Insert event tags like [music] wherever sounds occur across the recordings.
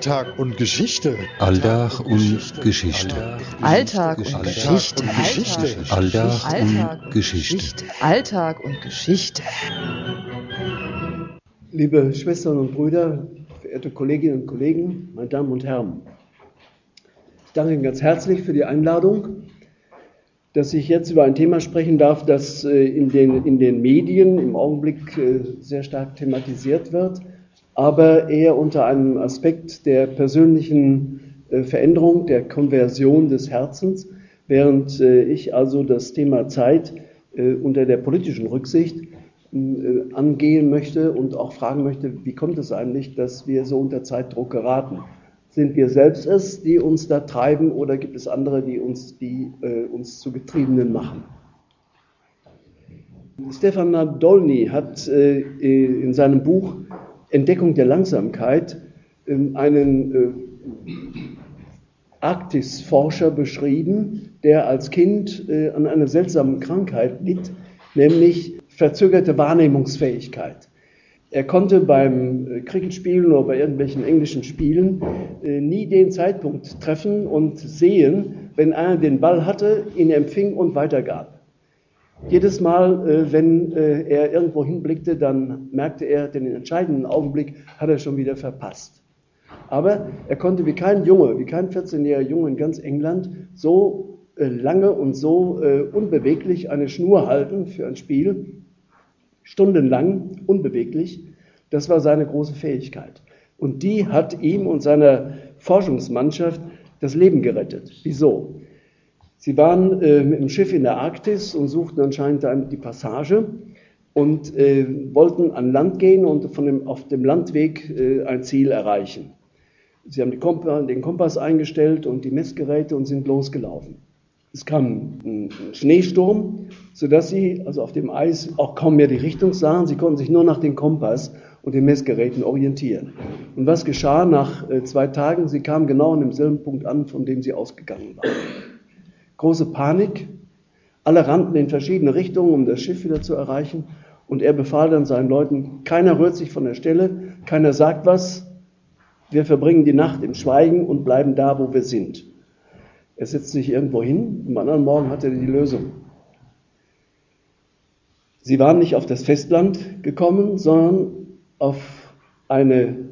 Alltag und Geschichte. Alltag und Geschichte. Alltag und Geschichte. Alltag und Geschichte. Alltag und Geschichte. Liebe Schwestern und Brüder, verehrte Kolleginnen und Kollegen, meine Damen und Herren. Ich danke Ihnen ganz herzlich für die Einladung, dass ich jetzt über ein Thema sprechen darf, das äh, in den, in den Medien im Augenblick äh, sehr stark thematisiert wird, aber eher unter einem Aspekt der persönlichen äh, Veränderung, der Konversion des Herzens, während ich also das Thema Zeit unter der politischen Rücksicht angehen möchte und auch fragen möchte, wie kommt es eigentlich, dass wir so unter Zeitdruck geraten? Sind wir selbst es, die uns da treiben, oder gibt es andere, die uns, die, äh, uns zu Getriebenen machen? Stefan Nadolny hat äh, in seinem Buch Entdeckung der Langsamkeit äh, einen äh, Arktisforscher beschrieben, der als Kind äh, an einer seltsamen Krankheit litt, nämlich verzögerte Wahrnehmungsfähigkeit. Er konnte beim äh, Cricketspielen oder bei irgendwelchen englischen Spielen nie den Zeitpunkt treffen und sehen, wenn einer den Ball hatte, ihn empfing und weitergab. Jedes Mal, äh, wenn er irgendwo hinblickte, dann merkte er, den entscheidenden Augenblick hat er schon wieder verpasst. Aber er konnte wie kein Junge, wie kein 14-jähriger Junge in ganz England so lange und so unbeweglich eine Schnur halten für ein Spiel, stundenlang unbeweglich. Das war seine große Fähigkeit. Und die hat ihm und seiner Forschungsmannschaft das Leben gerettet. Wieso? Sie waren äh, mit dem Schiff in der Arktis und suchten anscheinend die Passage und äh, wollten an Land gehen und von dem, auf dem Landweg äh, ein Ziel erreichen. Sie haben Komp den Kompass eingestellt und die Messgeräte und sind losgelaufen. Es kam ein Schneesturm, sodass sie also auf dem Eis auch kaum mehr die Richtung sahen. Sie konnten sich nur nach dem Kompass und den Messgeräten orientieren. Und was geschah nach äh, zwei Tagen? Sie kamen genau an demselben Punkt an, von dem sie ausgegangen waren. Große Panik. Alle rannten in verschiedene Richtungen, um das Schiff wieder zu erreichen. Und er befahl dann seinen Leuten, keiner rührt sich von der Stelle, keiner sagt was. Wir verbringen die Nacht im Schweigen und bleiben da, wo wir sind. Er setzt sich irgendwo hin, am anderen Morgen hat er die Lösung. Sie waren nicht auf das Festland gekommen, sondern auf eine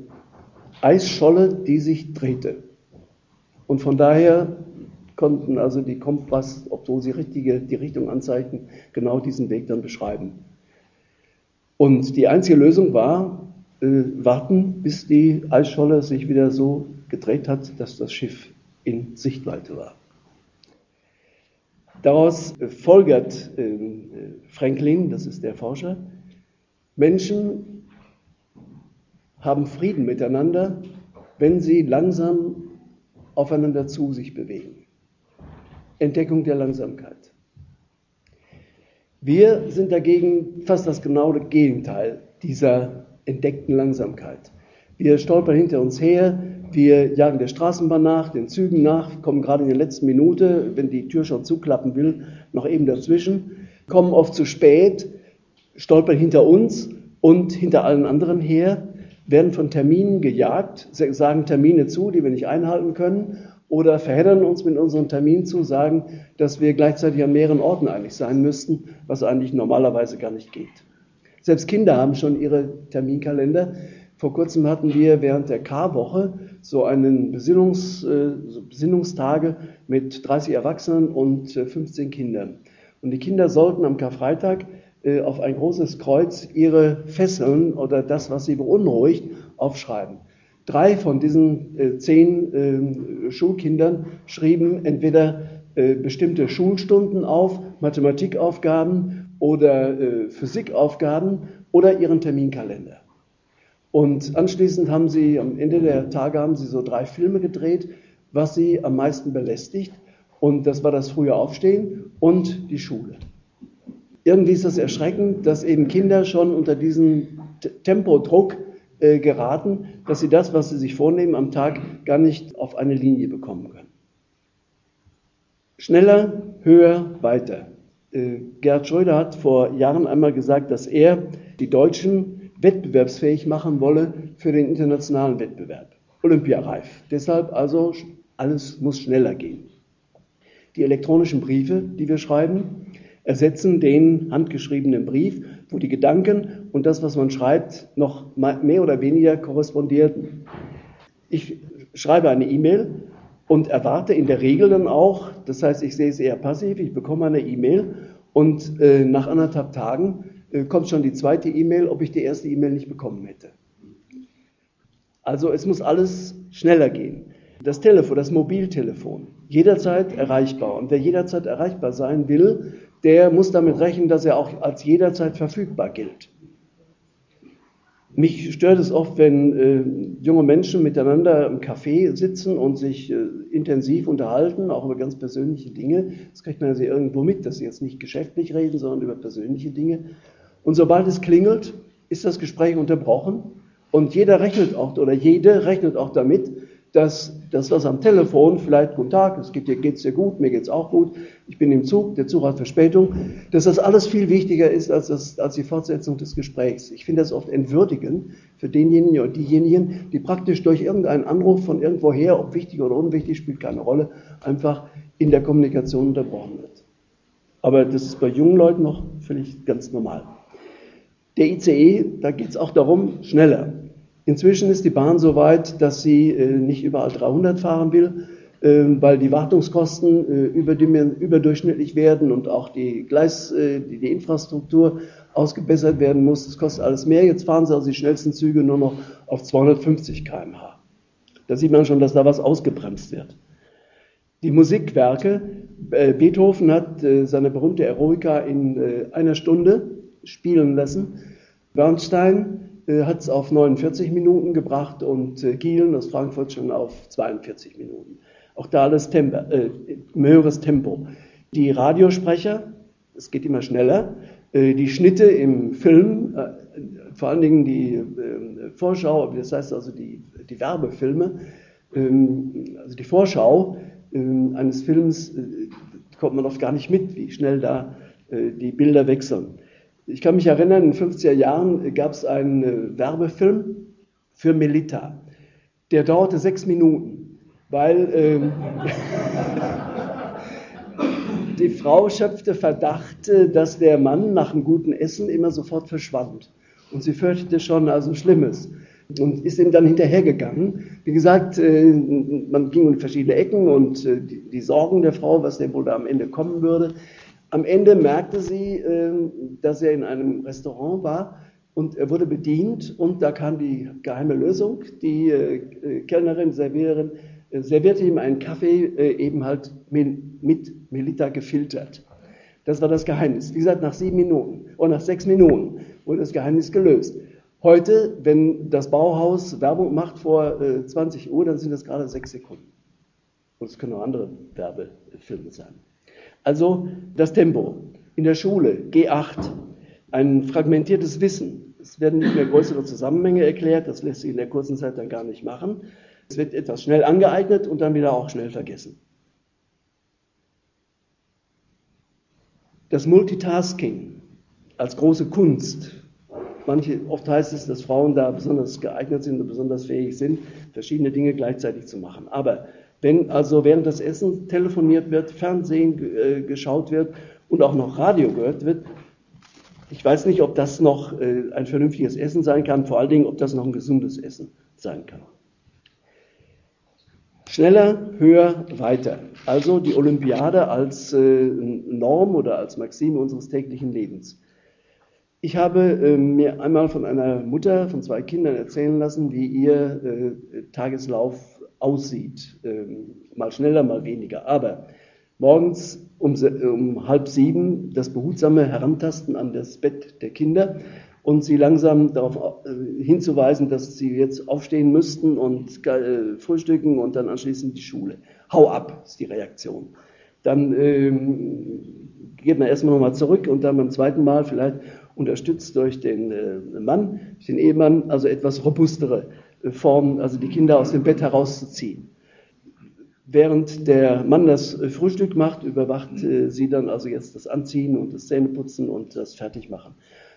Eisscholle, die sich drehte. Und von daher konnten also die Kompass, obwohl sie richtige, die Richtung anzeigten, genau diesen Weg dann beschreiben. Und die einzige Lösung war, äh, warten, bis die Eisscholle sich wieder so gedreht hat, dass das Schiff in Sichtweite war. Daraus folgert ähm, Franklin, das ist der Forscher, Menschen haben Frieden miteinander, wenn sie langsam aufeinander zu sich bewegen. Entdeckung der Langsamkeit. Wir sind dagegen fast das genaue Gegenteil dieser entdeckten Langsamkeit. Wir stolpern hinter uns her, wir jagen der Straßenbahn nach, den Zügen nach, kommen gerade in der letzten Minute, wenn die Tür schon zuklappen will, noch eben dazwischen, kommen oft zu spät, stolpern hinter uns und hinter allen anderen her, werden von Terminen gejagt, sagen Termine zu, die wir nicht einhalten können, oder verheddern uns mit unseren Terminen zu, sagen, dass wir gleichzeitig an mehreren Orten eigentlich sein müssten, was eigentlich normalerweise gar nicht geht. Selbst Kinder haben schon ihre Terminkalender. Vor kurzem hatten wir während der K-Woche so einen Besinnungs, äh, Besinnungstage mit 30 Erwachsenen und 15 äh, Kindern. Und die Kinder sollten am Karfreitag äh, auf ein großes Kreuz ihre Fesseln oder das, was sie beunruhigt, aufschreiben. Drei von diesen äh, zehn äh, Schulkindern schrieben entweder äh, bestimmte Schulstunden auf, Mathematikaufgaben oder Physikaufgaben oder ihren Terminkalender. Und anschließend haben sie, am Ende der Tage haben sie so drei Filme gedreht, was sie am meisten belästigt. Und das war das frühe Aufstehen und die Schule. Irgendwie ist das erschreckend, dass eben Kinder schon unter diesen Tempodruck äh, geraten, dass sie das, was sie sich vornehmen am Tag, gar nicht auf eine Linie bekommen können. Schneller, höher, weiter. Äh, Gerhard Schröder hat vor Jahren einmal gesagt, dass er die Deutschen wettbewerbsfähig machen wolle für den internationalen Wettbewerb. olympiareif. Deshalb also alles muss schneller gehen. Die elektronischen Briefe, die wir schreiben, ersetzen den handgeschriebenen Brief, wo die Gedanken und das, was man schreibt, noch mehr oder weniger korrespondierten. Ich schreibe eine E-Mail und erwarte in der Regel dann auch, das heißt, ich sehe es eher passiv, ich bekomme eine E-Mail und äh, nach anderthalb Tagen äh, kommt schon die zweite E-Mail, ob ich die erste E-Mail nicht bekommen hätte. Also es muss alles schneller gehen. Das Telefon, das Mobiltelefon, jederzeit erreichbar. Und wer jederzeit erreichbar sein will, der muss damit rechnen, dass er auch als jederzeit verfügbar gilt. Mich stört es oft, wenn äh, junge Menschen miteinander im Café sitzen und sich äh, intensiv unterhalten, auch über ganz persönliche Dinge. Das kriegt man ja irgendwo mit, dass sie jetzt nicht geschäftlich reden, sondern über persönliche Dinge. Und sobald es klingelt, ist das Gespräch unterbrochen und jeder rechnet auch, oder jede rechnet auch damit, dass das, was am Telefon, vielleicht guten Tag, es geht dir, geht's dir gut, mir geht's auch gut, ich bin im Zug, der Zug hat Verspätung, dass das alles viel wichtiger ist als, das, als die Fortsetzung des Gesprächs. Ich finde das oft entwürdigend für denjenigen oder diejenigen, die praktisch durch irgendeinen Anruf von irgendwoher, ob wichtig oder unwichtig, spielt keine Rolle, einfach in der Kommunikation unterbrochen wird. Aber das ist bei jungen Leuten noch völlig ganz normal. Der ICE, da geht es auch darum, schneller. Inzwischen ist die Bahn so weit, dass sie äh, nicht überall 300 fahren will, äh, weil die Wartungskosten äh, überdurchschnittlich werden und auch die Gleis, äh, die, Infrastruktur ausgebessert werden muss. Das kostet alles mehr. Jetzt fahren sie also die schnellsten Züge nur noch auf 250 km/h. Da sieht man schon, dass da was ausgebremst wird. Die Musikwerke, Beethoven hat seine berühmte Eroica in einer Stunde spielen lassen. Bernstein hat es auf 49 Minuten gebracht und äh, Gielen aus Frankfurt schon auf 42 Minuten. Auch da alles Tempo, äh, höheres Tempo. Die Radiosprecher, es geht immer schneller. Äh, die Schnitte im Film, äh, vor allen Dingen die äh, Vorschau, das heißt also die, die Werbefilme, ähm, also die Vorschau ähm, eines Films, kommt man oft gar nicht mit, wie schnell da die Bilder wechseln. Ich kann mich erinnern, in den 50er Jahren gab es einen äh, Werbefilm für Melita. Der dauerte sechs Minuten, weil ähm, [laughs] die Frau schöpfte Verdacht, äh, dass der Mann nach einem guten Essen immer sofort verschwand. Und sie fürchtete schon also Schlimmes und ist ihm dann hinterhergegangen. Wie gesagt, äh, man ging in verschiedene Ecken und die Sorgen der Frau, was denn wohl da am Ende kommen würde, am Ende merkte sie, ähm, dass er in einem Restaurant war und er wurde bedient und da kam die geheime Lösung. Die äh, Kellnerin, Serviererin äh, servierte ihm einen Kaffee äh, eben halt mit Melita gefiltert. Das war das Geheimnis. Wie gesagt, nach sieben Minuten oder nach sechs Minuten wurde das Geheimnis gelöst. Heute, wenn das Bauhaus Werbung macht vor 20 Uhr, dann sind das gerade sechs Sekunden. Und es können auch andere Werbefilme sein. Also das Tempo. In der Schule G8, ein fragmentiertes Wissen. Es werden nicht mehr größere Zusammenhänge erklärt, das lässt sich in der kurzen Zeit dann gar nicht machen. Es wird etwas schnell angeeignet und dann wieder auch schnell vergessen. Das Multitasking als große Kunst. Manche, oft heißt es, dass Frauen da besonders geeignet sind und besonders fähig sind, verschiedene Dinge gleichzeitig zu machen. Aber wenn also während des Essens telefoniert wird, Fernsehen äh, geschaut wird und auch noch Radio gehört wird, ich weiß nicht, ob das noch äh, ein vernünftiges Essen sein kann, vor allen Dingen, ob das noch ein gesundes Essen sein kann. Schneller, höher, weiter. Also die Olympiade als äh, Norm oder als Maxime unseres täglichen Lebens. Ich habe äh, mir einmal von einer Mutter von zwei Kindern erzählen lassen, wie ihr äh, Tageslauf aussieht. Ähm, mal schneller, mal weniger. Aber morgens um, um, halb sieben das behutsame Herantasten an das Bett der Kinder und sie langsam darauf äh, hinzuweisen, dass sie jetzt aufstehen müssten und äh, frühstücken und dann anschließend die Schule. Hau ab, ist die Reaktion. Dann ähm, geht man erstmal nochmal zurück und dann beim zweiten Mal vielleicht unterstützt durch den äh, Mann, den Ehemann, also etwas robustere Form, also die Kinder aus dem Bett herauszuziehen. Während der Mann das Frühstück macht, überwacht äh, sie dann also jetzt das Anziehen und das Zähneputzen und das Fertigmachen.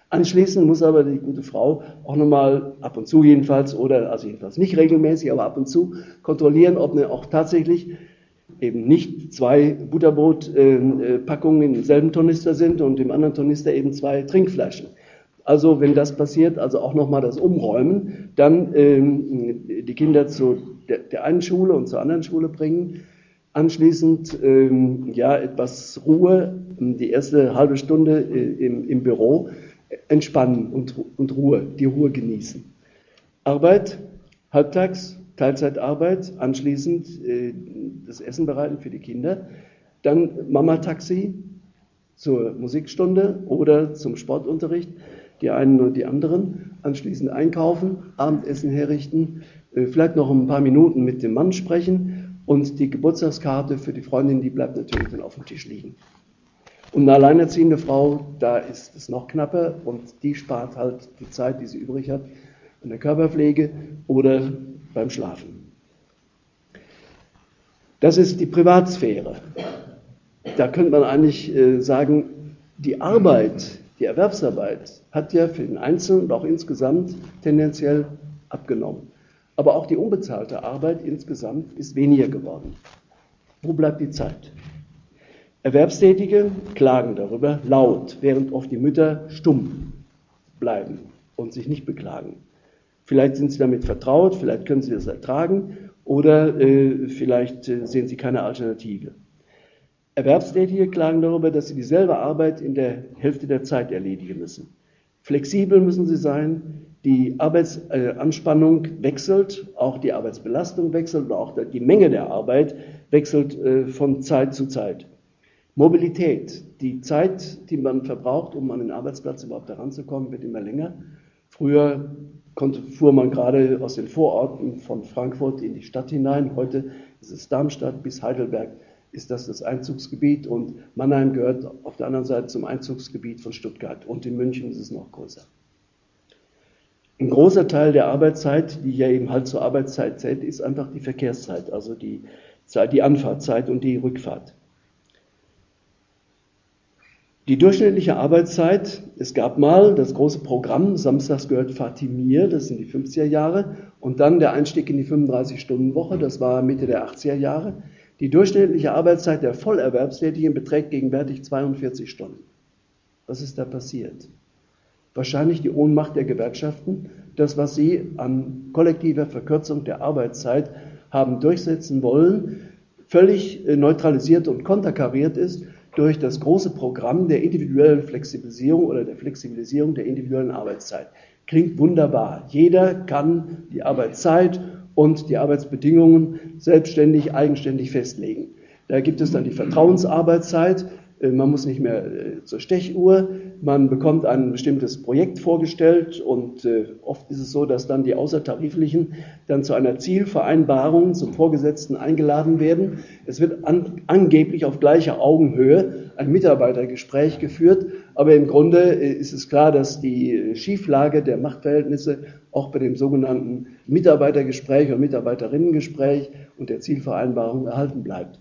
Anschließend muss aber die gute Frau auch nochmal ab und zu jedenfalls oder also jedenfalls nicht regelmäßig, aber ab und zu kontrollieren, ob ne auch tatsächlich eben nicht zwei Butterbrotpackungen in demselben Tornister sind und im anderen Tornister eben zwei Trinkflaschen. Also wenn das passiert, also auch nochmal das Umräumen, dann ähm, die Kinder zu der, der, einen Schule und zur anderen Schule bringen, anschließend ähm, ja etwas Ruhe, die erste halbe Stunde äh, im, im Büro entspannen und, und Ruhe, die Ruhe genießen. Arbeit, halbtags, Teilzeitarbeit, anschließend äh, das Essen bereiten für die Kinder, dann Mama-Taxi zur Musikstunde oder zum Sportunterricht, die einen oder die anderen, anschließend einkaufen, Abendessen herrichten, äh, vielleicht noch ein paar Minuten mit dem Mann sprechen und die Geburtstagskarte für die Freundin, die bleibt natürlich dann auf dem Tisch liegen. Und eine alleinerziehende Frau, da ist es noch knapper und die spart halt die Zeit, die sie übrig hat, an der Körperpflege oder beim Schlafen. Das ist die Privatsphäre. Da könnte man eigentlich äh, sagen, die Arbeit, die Erwerbsarbeit hat ja für den Einzelnen und auch insgesamt tendenziell abgenommen. Aber auch die unbezahlte Arbeit insgesamt ist weniger geworden. Wo bleibt die Zeit? Erwerbstätige klagen darüber laut, während oft die Mütter stumm bleiben und sich nicht beklagen. Vielleicht sind sie damit vertraut, vielleicht können sie das ertragen oder äh, vielleicht äh, sehen sie keine Alternative. Erwerbstätige klagen darüber, dass sie dieselbe Arbeit in der Hälfte der Zeit erledigen müssen. Flexibel müssen sie sein, die Arbeitsanspannung äh, wechselt, auch die Arbeitsbelastung wechselt, auch die Menge der Arbeit wechselt äh, von Zeit zu Zeit. Mobilität, die Zeit, die man verbraucht, um an den Arbeitsplatz überhaupt heranzukommen, wird immer länger. Früher konnte, fuhr man gerade aus den Vororten von Frankfurt in die Stadt hinein. Heute ist es Darmstadt bis Heidelberg ist das das Einzugsgebiet und Mannheim gehört auf der anderen Seite zum Einzugsgebiet von Stuttgart und in München ist es noch größer. Ein großer Teil der Arbeitszeit, die ja eben halt zur Arbeitszeit zählt, ist einfach die Verkehrszeit, also die, Zeit, die Anfahrtzeit und die Rückfahrt. Die durchschnittliche Arbeitszeit, es gab mal das große Programm, samstags gehört Fatimir, das sind die 50er Jahre, und dann der Einstieg in die 35-Stunden-Woche, das war Mitte der 80er Jahre. Die durchschnittliche Arbeitszeit der Vollerwerbstätigen beträgt gegenwärtig 42 Stunden. Was ist da passiert? Wahrscheinlich die Ohnmacht der Gewerkschaften, das, was sie an kollektiver Verkürzung der Arbeitszeit haben durchsetzen wollen, völlig äh, neutralisiert und konterkariert ist durch das große Programm der individuellen Flexibilisierung oder der Flexibilisierung der individuellen Arbeitszeit. Klingt wunderbar. Jeder kann die Arbeitszeit und die Arbeitsbedingungen selbstständig, eigenständig festlegen. Da gibt es dann die Vertrauensarbeitszeit. Äh, man muss nicht mehr äh, zur Stechuhr. Man bekommt ein bestimmtes Projekt vorgestellt und äh, oft ist es so, dass dann die Außertariflichen dann zu einer Zielvereinbarung zum Vorgesetzten eingeladen werden. Es wird an, angeblich auf gleicher Augenhöhe ein Mitarbeitergespräch geführt, aber im Grunde ist es klar, dass die Schieflage der Machtverhältnisse auch bei dem sogenannten Mitarbeitergespräch oder Mitarbeiterinnengespräch und der Zielvereinbarung erhalten bleibt.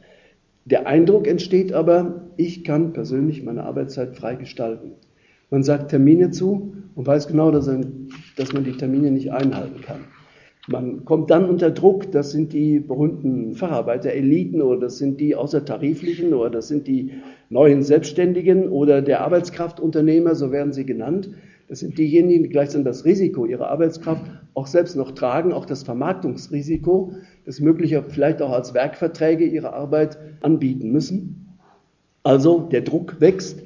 Der Eindruck entsteht aber, ich kann persönlich meine Arbeitszeit frei gestalten. Man sagt Termine zu und weiß genau, dass, man die Termine nicht einhalten kann. Man kommt dann unter Druck, das sind die berühmten Facharbeiter-Eliten oder das sind die außertariflichen oder das sind die neuen Selbstständigen oder der Arbeitskraftunternehmer, so werden sie genannt. Das sind diejenigen, die gleichsam das Risiko ihrer Arbeitskraft auch selbst noch tragen, auch das Vermarktungsrisiko, das möglicher vielleicht auch als Werkverträge ihre Arbeit anbieten müssen. Also der Druck wächst,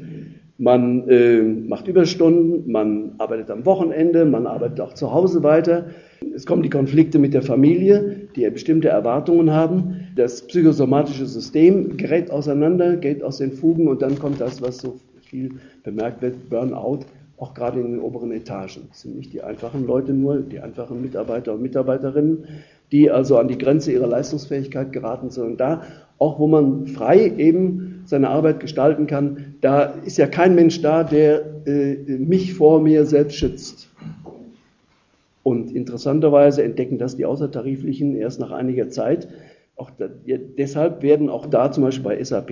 man äh, macht Überstunden, man arbeitet am Wochenende, man arbeitet auch zu Hause weiter. Es kommen die Konflikte mit der Familie, die ja bestimmte Erwartungen haben. Das psychosomatische System gerät auseinander, geht aus den Fugen und dann kommt das, was so viel bemerkt wird, Burnout, auch gerade in den oberen Etagen. Es sind nicht die einfachen Leute nur, die einfachen Mitarbeiter und Mitarbeiterinnen, die also an die Grenze ihrer Leistungsfähigkeit geraten, sondern da, auch wo man frei eben seine Arbeit gestalten kann, da ist ja kein Mensch da, der äh, mich vor mir selbst schützt. Und interessanterweise entdecken das die Außertariflichen erst nach einiger Zeit, Auch da, ja, deshalb werden auch da zum Beispiel bei SAP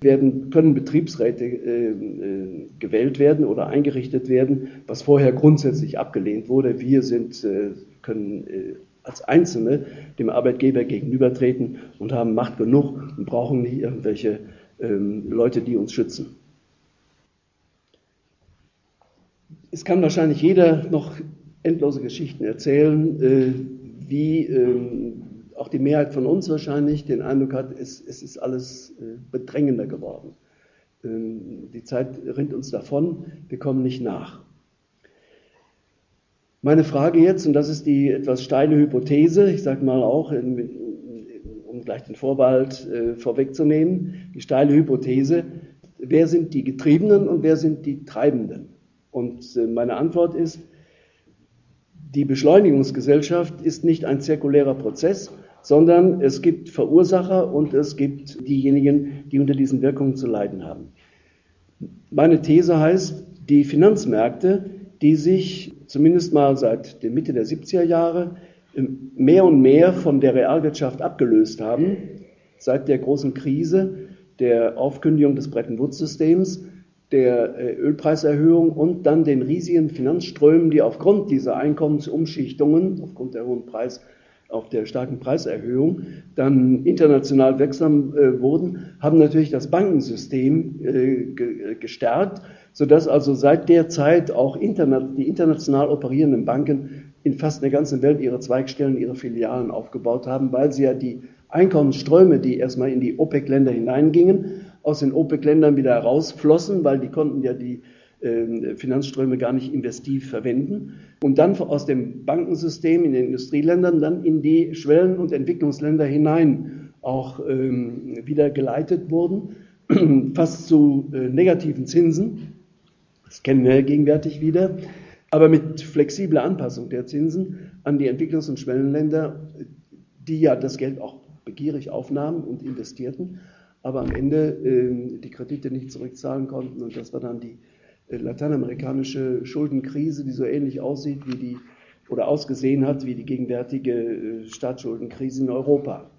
werden, können Betriebsräte äh, äh, gewählt werden oder eingerichtet werden, was vorher grundsätzlich abgelehnt wurde. Wir sind, äh, können äh, als Einzelne dem Arbeitgeber gegenübertreten und haben Macht genug und brauchen nicht irgendwelche Leute, die uns schützen. Es kann wahrscheinlich jeder noch endlose Geschichten erzählen, äh, wie ähm, auch die Mehrheit von uns wahrscheinlich den Eindruck hat, es, es ist alles äh, bedrängender geworden. Ähm, die Zeit rinnt uns davon, wir kommen nicht nach. Meine Frage jetzt, und das ist die etwas steile Hypothese, ich sage mal auch, gleich den Vorbehalt äh, vorwegzunehmen, die steile Hypothese, wer sind die Getriebenen und wer sind die Treibenden? Und äh, meine Antwort ist, die Beschleunigungsgesellschaft ist nicht ein zirkulärer Prozess, sondern es gibt Verursacher und es gibt diejenigen, die unter diesen Wirkungen zu leiden haben. Meine These heißt, die Finanzmärkte, die sich zumindest mal seit der Mitte der 70er Jahre mehr und mehr von der Realwirtschaft abgelöst haben, seit der großen Krise, der Aufkündigung des Bretton Woods-Systems, der äh, Ölpreiserhöhung und dann den riesigen Finanzströmen, die aufgrund dieser Einkommensumschichtungen, aufgrund der hohen Preis, auf der starken Preiserhöhung dann international wirksam äh, wurden, haben natürlich das Bankensystem äh, ge gestärkt, sodass also seit der Zeit auch interna die international operierenden Banken in fast der ganzen Welt ihre Zweigstellen, ihre Filialen aufgebaut haben, weil sie ja die Einkommensströme, die erstmal in die OPEC-Länder hineingingen, aus den OPEC-Ländern wieder herausflossen, weil die konnten ja die äh, Finanzströme gar nicht investiv verwenden und dann aus dem Bankensystem in den Industrieländern dann in die Schwellen- und Entwicklungsländer hinein auch ähm, wieder geleitet wurden, [clears throat] fast zu äh, negativen Zinsen. Das kennen wir gegenwärtig wieder, aber mit flexibler Anpassung der Zinsen an die Entwicklungs- und Schwellenländer, die ja das Geld auch begierig aufnahmen und investierten, aber am Ende äh, die Kredite nicht zurückzahlen konnten und das war dann die äh, lateinamerikanische Schuldenkrise, die so ähnlich aussieht wie die oder ausgesehen hat wie die gegenwärtige äh, Staatsschuldenkrise in Europa.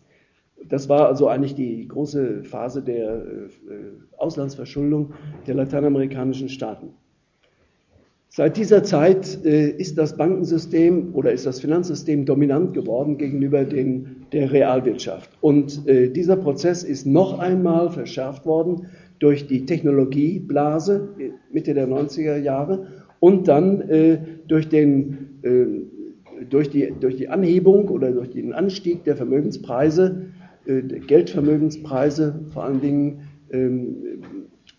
Das war also eigentlich die große Phase der äh, Auslandsverschuldung der lateinamerikanischen Staaten. Seit dieser Zeit ist das Bankensystem oder ist das Finanzsystem dominant geworden gegenüber den, der Realwirtschaft. Und dieser Prozess ist noch einmal verschärft worden durch die Technologieblase Mitte der 90er Jahre und dann äh, durch, den, äh, durch, die, durch die Anhebung oder durch den Anstieg der Vermögenspreise, äh, der Geldvermögenspreise vor allen Dingen ähm,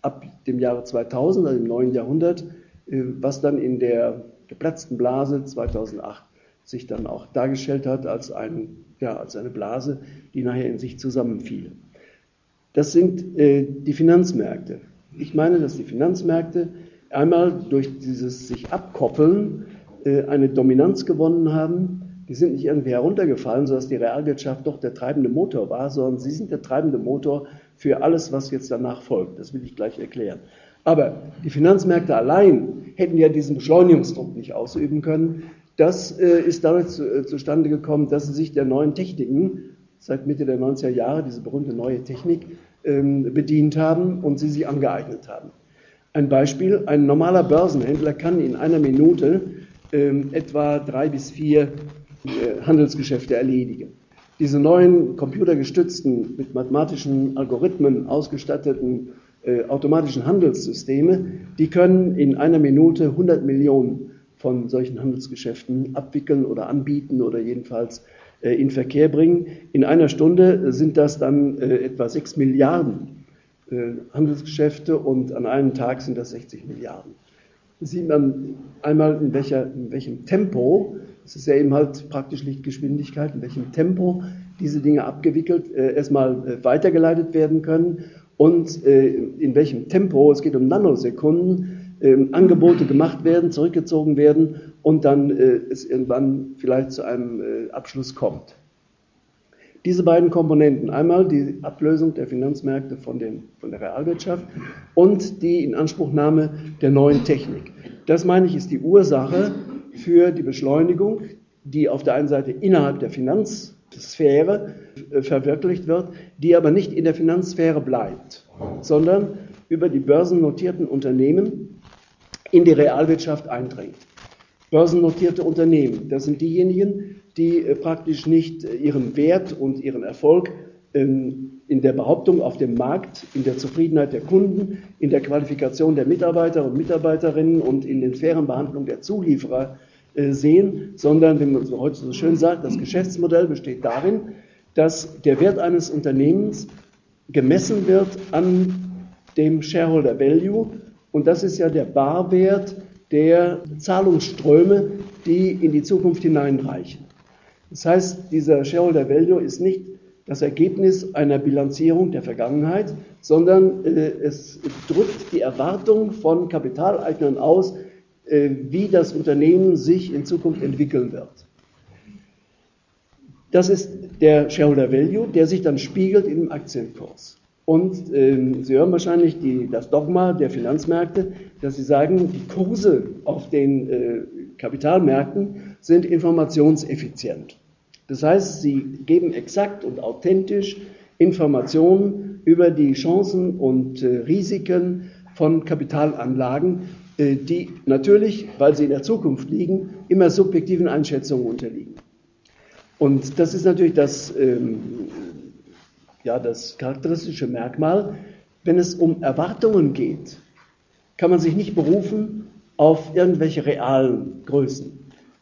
ab dem Jahre 2000, also im neuen Jahrhundert, äh, was dann in der geplatzten Blase 2008 sich dann auch dargestellt hat als, ein, ja, als eine Blase, die nachher in sich zusammenfiel. Das sind äh, die Finanzmärkte. Ich meine, dass die Finanzmärkte einmal durch dieses sich abkoppeln äh, eine Dominanz gewonnen haben. Die sind nicht irgendwie heruntergefallen, sodass die Realwirtschaft doch der treibende Motor war, sondern sie sind der treibende Motor für alles, was jetzt danach folgt. Das will ich gleich erklären. Aber die Finanzmärkte allein hätten ja diesen Beschleunigungsdruck nicht ausüben können. Das äh, ist dadurch äh, zustande gekommen, dass sie sich der neuen Techniken seit Mitte der 90er Jahre, diese berühmte neue Technik, ähm, bedient haben und sie sich angeeignet haben. Ein Beispiel, ein normaler Börsenhändler kann in einer Minute ähm, etwa drei bis vier äh, Handelsgeschäfte erledigen. Diese neuen computergestützten, mit mathematischen Algorithmen ausgestatteten äh, automatischen Handelssysteme, die können in einer Minute 100 Millionen von solchen Handelsgeschäften abwickeln oder anbieten oder jedenfalls äh, in Verkehr bringen. In einer Stunde sind das dann äh, etwa 6 Milliarden äh, Handelsgeschäfte und an einem Tag sind das 60 Milliarden. Sieht man einmal, in, welcher, in welchem Tempo, das ist ja eben halt praktisch Lichtgeschwindigkeit, in welchem Tempo diese Dinge abgewickelt, erstmal weitergeleitet werden können und in welchem Tempo, es geht um Nanosekunden, ähm, Angebote gemacht werden, zurückgezogen werden und dann äh, es irgendwann vielleicht zu einem äh, Abschluss kommt. Diese beiden Komponenten, einmal die Ablösung der Finanzmärkte von, den, von der Realwirtschaft und die Inanspruchnahme der neuen Technik. Das meine ich ist die Ursache für die Beschleunigung, die auf der einen Seite innerhalb der Finanz Sphäre verwirklicht wird, die aber nicht in der Finanzsphäre bleibt, sondern über die börsennotierten Unternehmen in die Realwirtschaft eindringt. Börsennotierte Unternehmen, das sind diejenigen, die äh, praktisch nicht äh, ihren Wert und ihren Erfolg ähm, in der Behauptung auf dem Markt, in der Zufriedenheit der Kunden, in der Qualifikation der Mitarbeiter und Mitarbeiterinnen und in den fairen Behandlung der Zulieferer sehen, sondern, wie man heute so schön sagt, das Geschäftsmodell besteht darin, dass der Wert eines Unternehmens gemessen wird an dem Shareholder Value und das ist ja der Barwert der Zahlungsströme, die in die Zukunft hineinreichen. Das heißt, dieser Shareholder Value ist nicht das Ergebnis einer Bilanzierung der Vergangenheit, sondern äh, es drückt die Erwartung von Kapitaleignern aus, äh, wie das Unternehmen sich in Zukunft entwickeln wird. Das ist der Shareholder Value, der sich dann spiegelt dem Aktienkurs. Und äh, Sie hören wahrscheinlich die, das Dogma der Finanzmärkte, dass Sie sagen, die Kurse auf den äh, Kapitalmärkten sind informationseffizient. Das heißt, sie geben exakt und authentisch Informationen über die Chancen und äh, Risiken von Kapitalanlagen, äh, die natürlich, weil sie in der Zukunft liegen, immer subjektiven Einschätzungen unterliegen. Und das ist natürlich das, ähm, ja, das charakteristische Merkmal. Wenn es um Erwartungen geht, kann man sich nicht berufen auf irgendwelche realen Größen.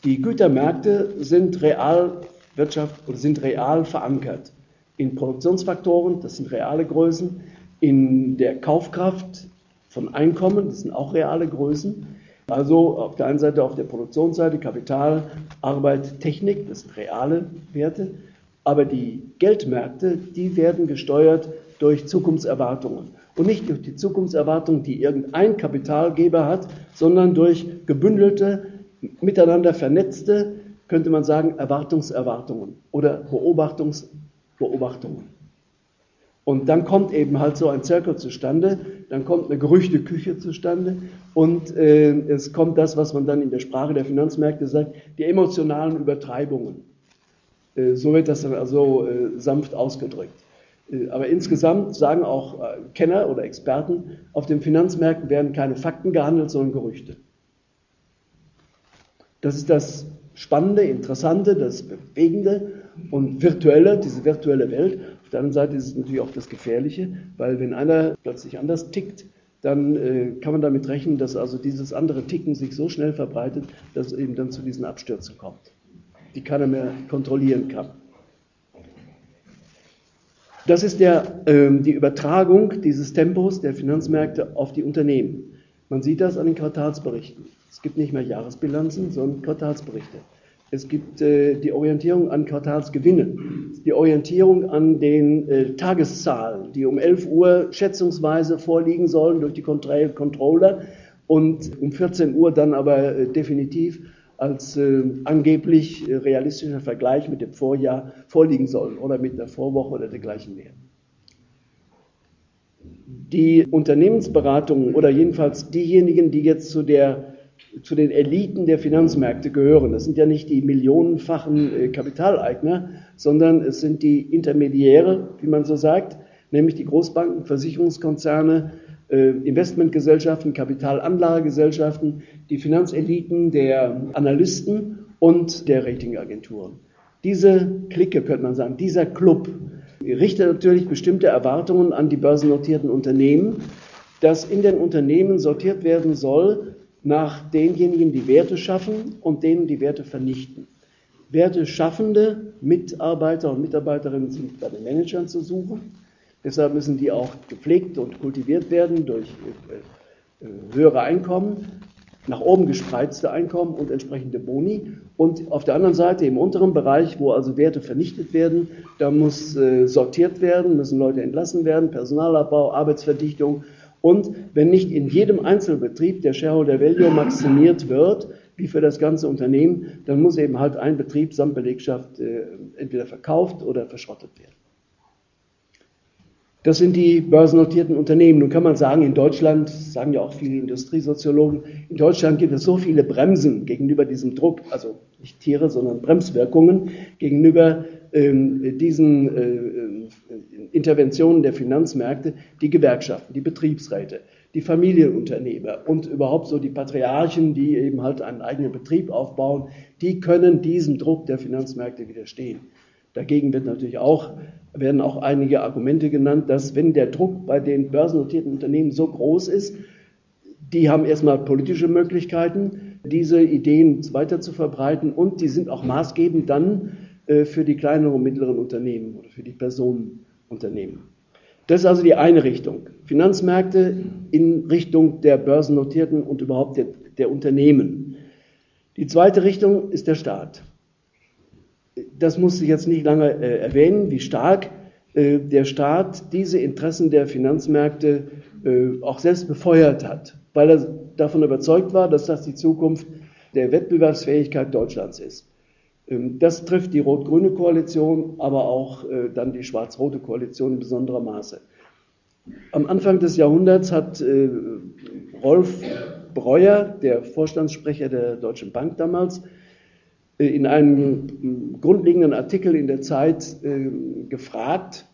Die Gütermärkte sind real Wirtschaft oder sind real verankert in Produktionsfaktoren, das sind reale Größen, in der Kaufkraft von Einkommen, das sind auch reale Größen. Also auf der einen Seite auf der Produktionsseite Kapital, Arbeit, Technik, das sind reale Werte. Aber die Geldmärkte, die werden gesteuert durch Zukunftserwartungen. Und nicht durch die Zukunftserwartungen, die irgendein Kapitalgeber hat, sondern durch gebündelte, miteinander vernetzte könnte man sagen, Erwartungserwartungen oder Beobachtungsbeobachtungen. Und dann kommt eben halt so ein Zirkel zustande, dann kommt eine Gerüchteküche zustande und äh, es kommt das, was man dann in der Sprache der Finanzmärkte sagt, die emotionalen Übertreibungen. Äh, so wird das dann also äh, sanft ausgedrückt. Äh, aber insgesamt sagen auch äh, Kenner oder Experten, auf den Finanzmärkten werden keine Fakten gehandelt, sondern Gerüchte. Das ist das Spannende, Interessante, das Bewegende und Virtuelle, diese virtuelle Welt. Auf der anderen Seite ist es natürlich auch das Gefährliche, weil wenn einer plötzlich anders tickt, dann äh, kann man damit rechnen, dass also dieses andere Ticken sich so schnell verbreitet, dass es eben dann zu diesen Abstürzen kommt, die keiner mehr kontrollieren kann. Das ist der, äh, die Übertragung dieses Tempos der Finanzmärkte auf die Unternehmen. Man sieht das an den Quartalsberichten. Es gibt nicht mehr Jahresbilanzen, sondern Quartalsberichte. Es gibt äh, die Orientierung an Quartalsgewinne, die Orientierung an den äh, Tageszahlen, die um 11 Uhr schätzungsweise vorliegen sollen durch die Controller und um 14 Uhr dann aber äh, definitiv als äh, angeblich realistischer Vergleich mit dem Vorjahr vorliegen sollen oder mit der Vorwoche oder dergleichen mehr. Die Unternehmensberatungen oder jedenfalls diejenigen, die jetzt zu der zu den Eliten der Finanzmärkte gehören. Das sind ja nicht die millionenfachen äh, Kapitaleigner, sondern es sind die Intermediäre, wie man so sagt, nämlich die Großbanken, Versicherungskonzerne, äh, Investmentgesellschaften, Kapitalanlagegesellschaften, die Finanzeliten der Analysten und der Ratingagenturen. Diese Clique, könnte man sagen, dieser Club richtet natürlich bestimmte Erwartungen an die börsennotierten Unternehmen, dass in den Unternehmen sortiert werden soll, nach denjenigen, die Werte schaffen und denen, die Werte vernichten. Werte schaffende Mitarbeiter und Mitarbeiterinnen sind bei den Managern zu suchen. Deshalb müssen die auch gepflegt und kultiviert werden durch äh, äh, höhere Einkommen, nach oben gespreizte Einkommen und entsprechende Boni. Und auf der anderen Seite im unteren Bereich, wo also Werte vernichtet werden, da muss äh, sortiert werden, müssen Leute entlassen werden, Personalabbau, Arbeitsverdichtung und wenn nicht in jedem Einzelbetrieb der Shareholder Value maximiert wird, wie für das ganze Unternehmen, dann muss eben halt ein Betrieb samt Belegschaft äh, entweder verkauft oder verschrottet werden. Das sind die börsennotierten Unternehmen. Nun kann man sagen, in Deutschland, sagen ja auch viele Industriesoziologen, in Deutschland gibt es so viele Bremsen gegenüber diesem Druck, also nicht Tiere, sondern Bremswirkungen gegenüber ähm, diesen äh, Interventionen der Finanzmärkte die Gewerkschaften, die Betriebsräte, die Familienunternehmer und überhaupt so die Patriarchen, die eben halt einen eigenen Betrieb aufbauen, die können diesem Druck der Finanzmärkte widerstehen. Dagegen wird natürlich auch, werden auch einige Argumente genannt, dass wenn der Druck bei den börsennotierten Unternehmen so groß ist, die haben erstmal politische Möglichkeiten, diese Ideen weiter zu verbreiten und die sind auch maßgebend dann äh, für die kleineren und mittleren Unternehmen oder für die Personenunternehmen. Das ist also die eine Richtung. Finanzmärkte in Richtung der börsennotierten und überhaupt der, der Unternehmen. Die zweite Richtung ist der Staat. Das muss ich jetzt nicht lange äh, erwähnen, wie stark äh, der Staat diese Interessen der Finanzmärkte äh, auch selbst befeuert hat, weil er davon überzeugt war, dass das die Zukunft der Wettbewerbsfähigkeit Deutschlands ist. Ähm, das trifft die rot-grüne Koalition, aber auch äh, dann die schwarz-rote Koalition in besonderer Maße. Am Anfang des Jahrhunderts hat äh, Rolf Breuer, der Vorstandssprecher der Deutschen Bank damals, äh, in einem grundlegenden Artikel in der Zeit gefragt,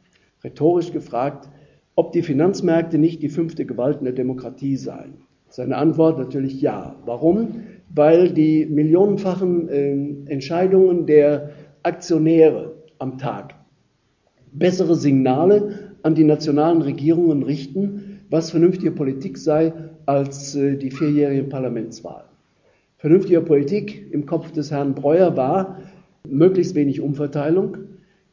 rhetorisch gefragt, ob die Finanzmärkte nicht die fünfte Gewalt in der Demokratie seien. Seine Antwort natürlich ja. Warum? Weil die millionenfachen äh, Entscheidungen der Aktionäre am Tag bessere Signale an die nationalen Regierungen richten, was vernünftige Politik sei, als äh, die vierjährigen Parlamentswahlen. Vernünftige Politik im Kopf des Herrn Breuer war möglichst wenig Umverteilung,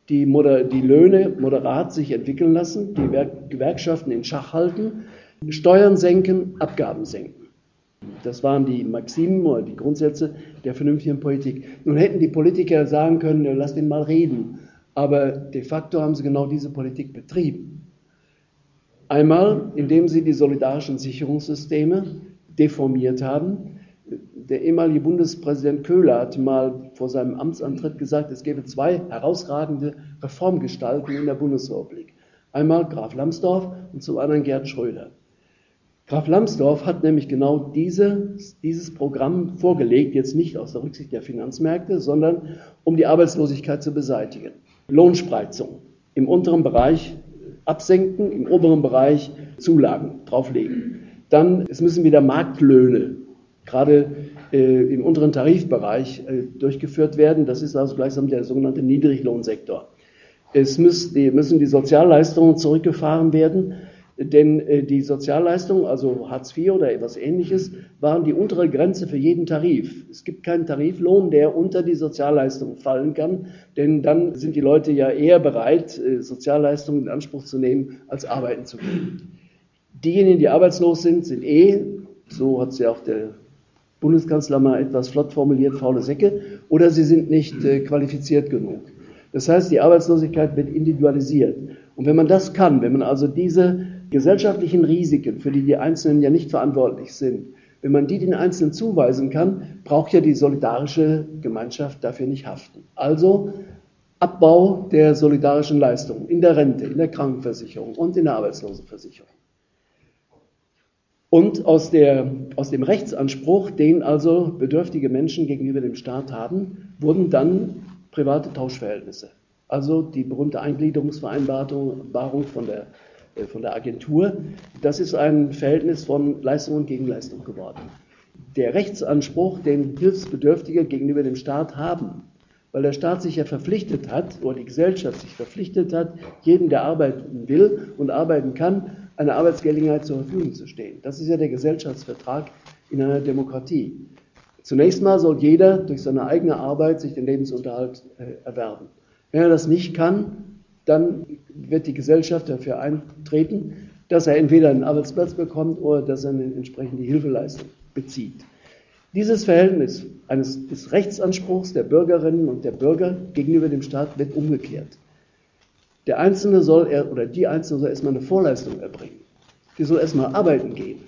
die, Moder die Löhne moderat sich entwickeln lassen, die Gewerkschaften in Schach halten, Steuern senken, Abgaben senken. Das waren die Maximen oder die Grundsätze der vernünftigen Politik. Nun hätten die Politiker sagen können, lass den mal reden. Aber de facto haben sie genau diese Politik betrieben. Einmal, indem sie die solidarischen Sicherungssysteme deformiert haben. Der ehemalige Bundespräsident Köhler hat mal vor seinem Amtsantritt gesagt, es gäbe zwei herausragende Reformgestalten in der Bundesrepublik. Einmal Graf Lambsdorff und zum anderen Gerd Schröder. Graf Lambsdorff hat nämlich genau diese, dieses Programm vorgelegt, jetzt nicht aus der Rücksicht der Finanzmärkte, sondern um die Arbeitslosigkeit zu beseitigen. Lohnspreizung im unteren Bereich absenken, im oberen Bereich Zulagen drauflegen. Dann, es müssen wieder Marktlöhne, gerade äh, im unteren Tarifbereich, äh, durchgeführt werden. Das ist also gleichsam der sogenannte Niedriglohnsektor. Es müssen die, müssen die Sozialleistungen zurückgefahren werden denn äh, die Sozialleistungen, also Hartz IV oder etwas ähnliches, waren die untere Grenze für jeden Tarif. Es gibt keinen Tariflohn, der unter die Sozialleistungen fallen kann, denn dann sind die Leute ja eher bereit, äh, Sozialleistungen in Anspruch zu nehmen, als arbeiten zu gehen. Diejenigen, die arbeitslos sind, sind eh, so hat sie auch der Bundeskanzler mal etwas flott formuliert, faule Säcke, oder sie sind nicht äh, qualifiziert genug. Das heißt, die Arbeitslosigkeit wird individualisiert. Und wenn man das kann, wenn man also diese gesellschaftlichen Risiken, für die die Einzelnen ja nicht verantwortlich sind, wenn man die den Einzelnen zuweisen kann, braucht ja die solidarische Gemeinschaft dafür nicht haften. Also Abbau der solidarischen Leistungen in der Rente, in der Krankenversicherung und in der Arbeitslosenversicherung. Und aus, der, aus dem Rechtsanspruch, den also bedürftige Menschen gegenüber dem Staat haben, wurden dann private Tauschverhältnisse. Also die berühmte Eingliederungsvereinbarung von der von der Agentur. Das ist ein Verhältnis von Leistung und Gegenleistung geworden. Der Rechtsanspruch, den Hilfsbedürftige gegenüber dem Staat haben, weil der Staat sich ja verpflichtet hat, oder die Gesellschaft sich verpflichtet hat, jedem, der arbeiten will und arbeiten kann, eine Arbeitsgelegenheit zur Verfügung zu stehen. Das ist ja der Gesellschaftsvertrag in einer Demokratie. Zunächst mal soll jeder durch seine eigene Arbeit sich den Lebensunterhalt äh, erwerben. Wenn er das nicht kann, dann wird die Gesellschaft dafür eintreten, dass er entweder einen Arbeitsplatz bekommt oder dass er eine entsprechende Hilfeleistung bezieht. Dieses Verhältnis eines, des Rechtsanspruchs der Bürgerinnen und der Bürger gegenüber dem Staat wird umgekehrt. Der Einzelne soll er, oder die Einzelne soll erstmal eine Vorleistung erbringen. Die soll erstmal arbeiten gehen.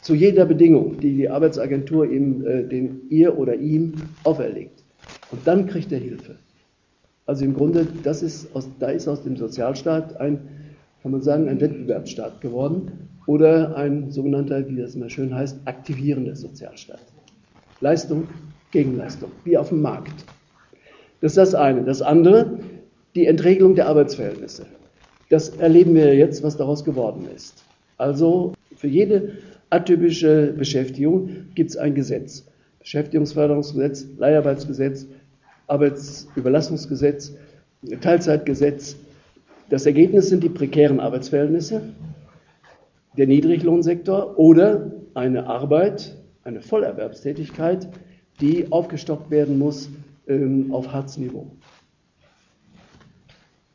Zu jeder Bedingung, die die Arbeitsagentur ihm, äh, den ihr oder ihm auferlegt. Und dann kriegt er Hilfe. Also im Grunde, das ist aus, da ist aus dem Sozialstaat ein, kann man sagen, ein Wettbewerbsstaat geworden oder ein sogenannter, wie das immer schön heißt, aktivierender Sozialstaat. Leistung, Gegenleistung, wie auf dem Markt. Das ist das eine. Das andere, die Entregelung der Arbeitsverhältnisse. Das erleben wir jetzt, was daraus geworden ist. Also für jede atypische Beschäftigung gibt es ein Gesetz. Beschäftigungsförderungsgesetz, Leiharbeitsgesetz, Arbeitsüberlassungsgesetz, Teilzeitgesetz. Das Ergebnis sind die prekären Arbeitsverhältnisse, der Niedriglohnsektor oder eine Arbeit, eine Vollerwerbstätigkeit, die aufgestockt werden muss ähm, auf Harzniveau.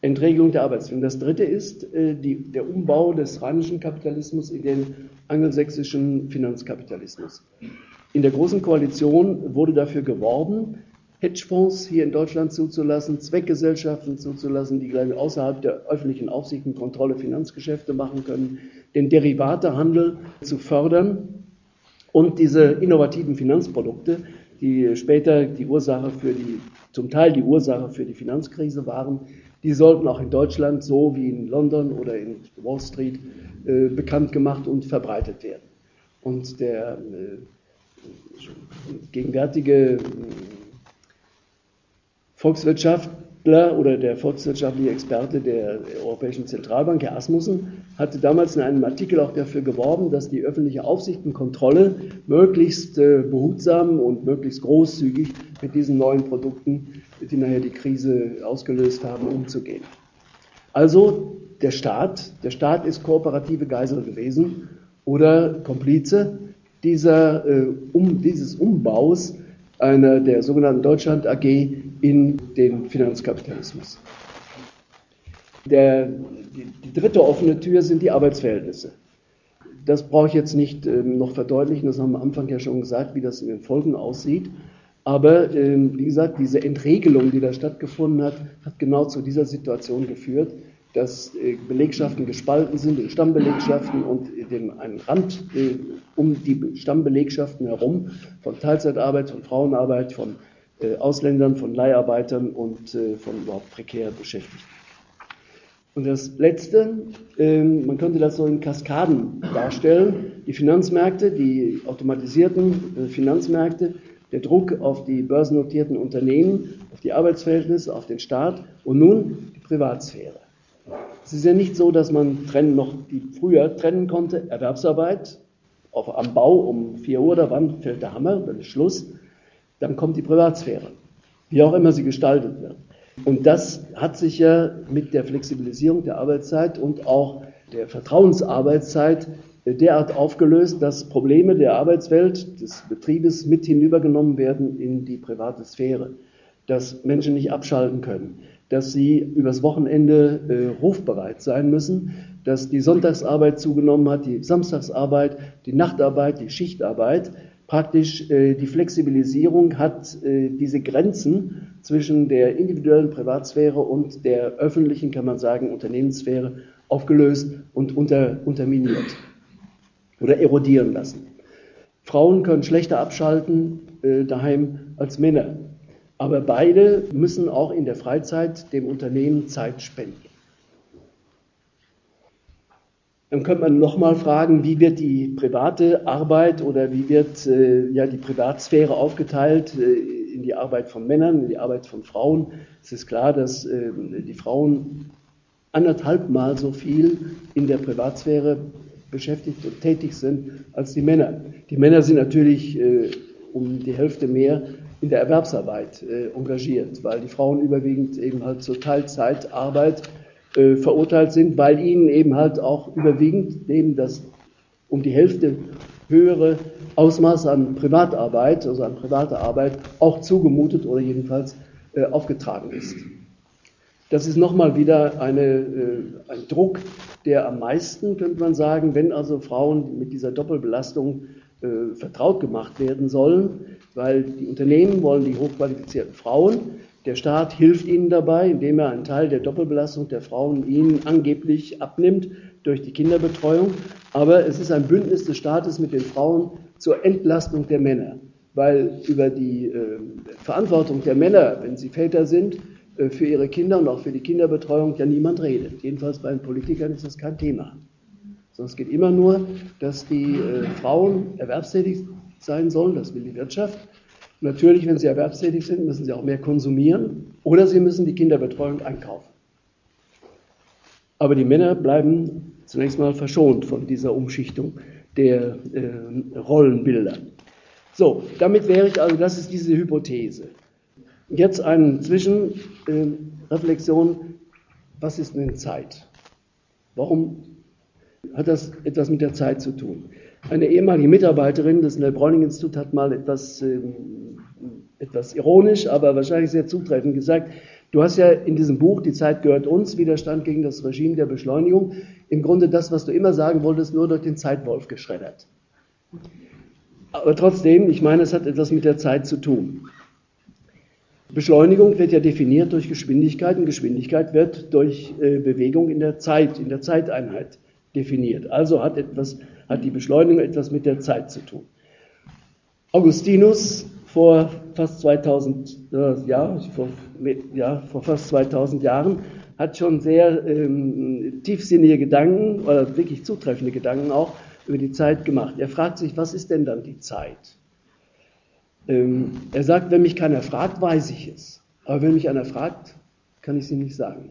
Entregelung der Arbeitswelt. Das dritte ist äh, die, der Umbau des rheinischen Kapitalismus in den angelsächsischen Finanzkapitalismus. In der Großen Koalition wurde dafür geworben, Hedgefonds hier in Deutschland zuzulassen, Zweckgesellschaften zuzulassen, die außerhalb der öffentlichen Aufsicht und Kontrolle Finanzgeschäfte machen können, den Derivatehandel zu fördern und diese innovativen Finanzprodukte, die später die Ursache für die, zum Teil die Ursache für die Finanzkrise waren, die sollten auch in Deutschland so wie in London oder in Wall Street äh, bekannt gemacht und verbreitet werden. Und der äh, gegenwärtige äh, Volkswirtschaftler oder der volkswirtschaftliche Experte der Europäischen Zentralbank, Herr Asmussen, hatte damals in einem Artikel auch dafür geworben, dass die öffentliche Aufsicht und Kontrolle möglichst äh, behutsam und möglichst großzügig mit diesen neuen Produkten, die nachher die Krise ausgelöst haben, umzugehen. Also der Staat, der Staat ist kooperative Geisel gewesen oder Komplize dieser, äh, um, dieses Umbaus einer der sogenannten Deutschland AG in den Finanzkapitalismus. Der, die, die, dritte offene Tür sind die Arbeitsverhältnisse. Das brauche ich jetzt nicht äh, noch verdeutlichen, das haben wir am Anfang ja schon gesagt, wie das in den Folgen aussieht. Aber äh, wie gesagt, diese Entregelung, die da stattgefunden hat, hat genau zu dieser Situation geführt, dass äh, Belegschaften gespalten sind in Stammbelegschaften und dem, ein Rand äh, um die Stammbelegschaften herum von Teilzeitarbeit, von Frauenarbeit, von äh, Ausländern, von Leiharbeitern und von überhaupt prekär Beschäftigten. Und das Letzte, ähm, man könnte das so in Kaskaden darstellen, die Finanzmärkte, die automatisierten Finanzmärkte, der Druck auf die börsennotierten Unternehmen, auf die Arbeitsverhältnisse, auf den Staat und nun die Privatsphäre. Es ist ja nicht so, dass man trennen noch die früher trennen konnte, Erwerbsarbeit auf, am Bau um 4 Uhr oder wann fällt der Hammer, dann ist Schluss, dann kommt die Privatsphäre, wie auch immer sie gestaltet wird. Und das hat sich ja mit der Flexibilisierung der Arbeitszeit und auch der Vertrauensarbeitszeit derart aufgelöst, dass Probleme der Arbeitswelt, des Betriebes mit hinübergenommen werden in die private Sphäre, dass Menschen nicht abschalten können, dass sie übers Wochenende äh, rufbereit sein müssen, dass die Sonntagsarbeit zugenommen hat, die Samstagsarbeit, die Nachtarbeit, die Schichtarbeit. Praktisch äh, die Flexibilisierung hat äh, diese Grenzen zwischen der individuellen Privatsphäre und der öffentlichen, kann man sagen, Unternehmenssphäre aufgelöst und unter, unterminiert oder erodieren lassen. Frauen können schlechter abschalten äh, daheim als Männer. Aber beide müssen auch in der Freizeit dem Unternehmen Zeit spenden. Dann könnte man nochmal fragen, wie wird die private Arbeit oder wie wird äh, ja, die Privatsphäre aufgeteilt äh, in die Arbeit von Männern, in die Arbeit von Frauen. Es ist klar, dass äh, die Frauen anderthalb Mal so viel in der Privatsphäre beschäftigt und tätig sind als die Männer. Die Männer sind natürlich äh, um die Hälfte mehr in der Erwerbsarbeit äh, engagiert, weil die Frauen überwiegend eben halt zur Teilzeitarbeit äh, verurteilt sind, weil ihnen eben halt auch überwiegend neben das um die Hälfte höhere Ausmaß an Privatarbeit, also an privater Arbeit, auch zugemutet oder jedenfalls äh, aufgetragen ist. Das ist nochmal wieder eine, äh, ein Druck, der am meisten, könnte man sagen, wenn also Frauen mit dieser Doppelbelastung äh, vertraut gemacht werden sollen, weil die Unternehmen wollen die hochqualifizierten Frauen. Der Staat hilft ihnen dabei, indem er einen Teil der Doppelbelastung der Frauen ihnen angeblich abnimmt durch die Kinderbetreuung. Aber es ist ein Bündnis des Staates mit den Frauen zur Entlastung der Männer, weil über die äh, Verantwortung der Männer, wenn sie Väter sind, äh, für ihre Kinder und auch für die Kinderbetreuung ja niemand redet. Jedenfalls bei den Politikern ist das kein Thema. Sondern es geht immer nur, dass die äh, Frauen erwerbstätig sein sollen, das will die Wirtschaft. Natürlich, wenn sie erwerbstätig sind, müssen sie auch mehr konsumieren Oder sie müssen die Kinderbetreuung einkaufen. Aber die Männer bleiben zunächst mal verschont von dieser Umschichtung der äh, Rollenbilder. So, damit wäre ich also, das ist diese Hypothese. Jetzt eine Zwischenreflexion, äh, was ist denn Zeit? Warum hat das etwas mit der Zeit zu tun? Eine ehemalige Mitarbeiterin des Nell-Browning-Instituts hat mal etwas, äh, etwas ironisch, aber wahrscheinlich sehr zutreffend gesagt, du hast ja in diesem Buch Die Zeit gehört uns, Widerstand gegen das Regime der Beschleunigung, im Grunde das, was du immer sagen wolltest, nur durch den Zeitwolf geschreddert. Aber trotzdem, ich meine, es hat etwas mit der Zeit zu tun. Beschleunigung wird ja definiert durch Geschwindigkeit und Geschwindigkeit wird durch äh, Bewegung in der Zeit, in der Zeiteinheit definiert. Also hat, etwas, hat die Beschleunigung etwas mit der Zeit zu tun. Augustinus vor fast 2000, äh, ja, vor, ja, vor fast 2000 Jahren hat schon sehr ähm, tiefsinnige Gedanken oder wirklich zutreffende Gedanken auch über die Zeit gemacht. Er fragt sich, was ist denn dann die Zeit? Ähm, er sagt, wenn mich keiner fragt, weiß ich es. Aber wenn mich einer fragt, kann ich es ihm nicht sagen.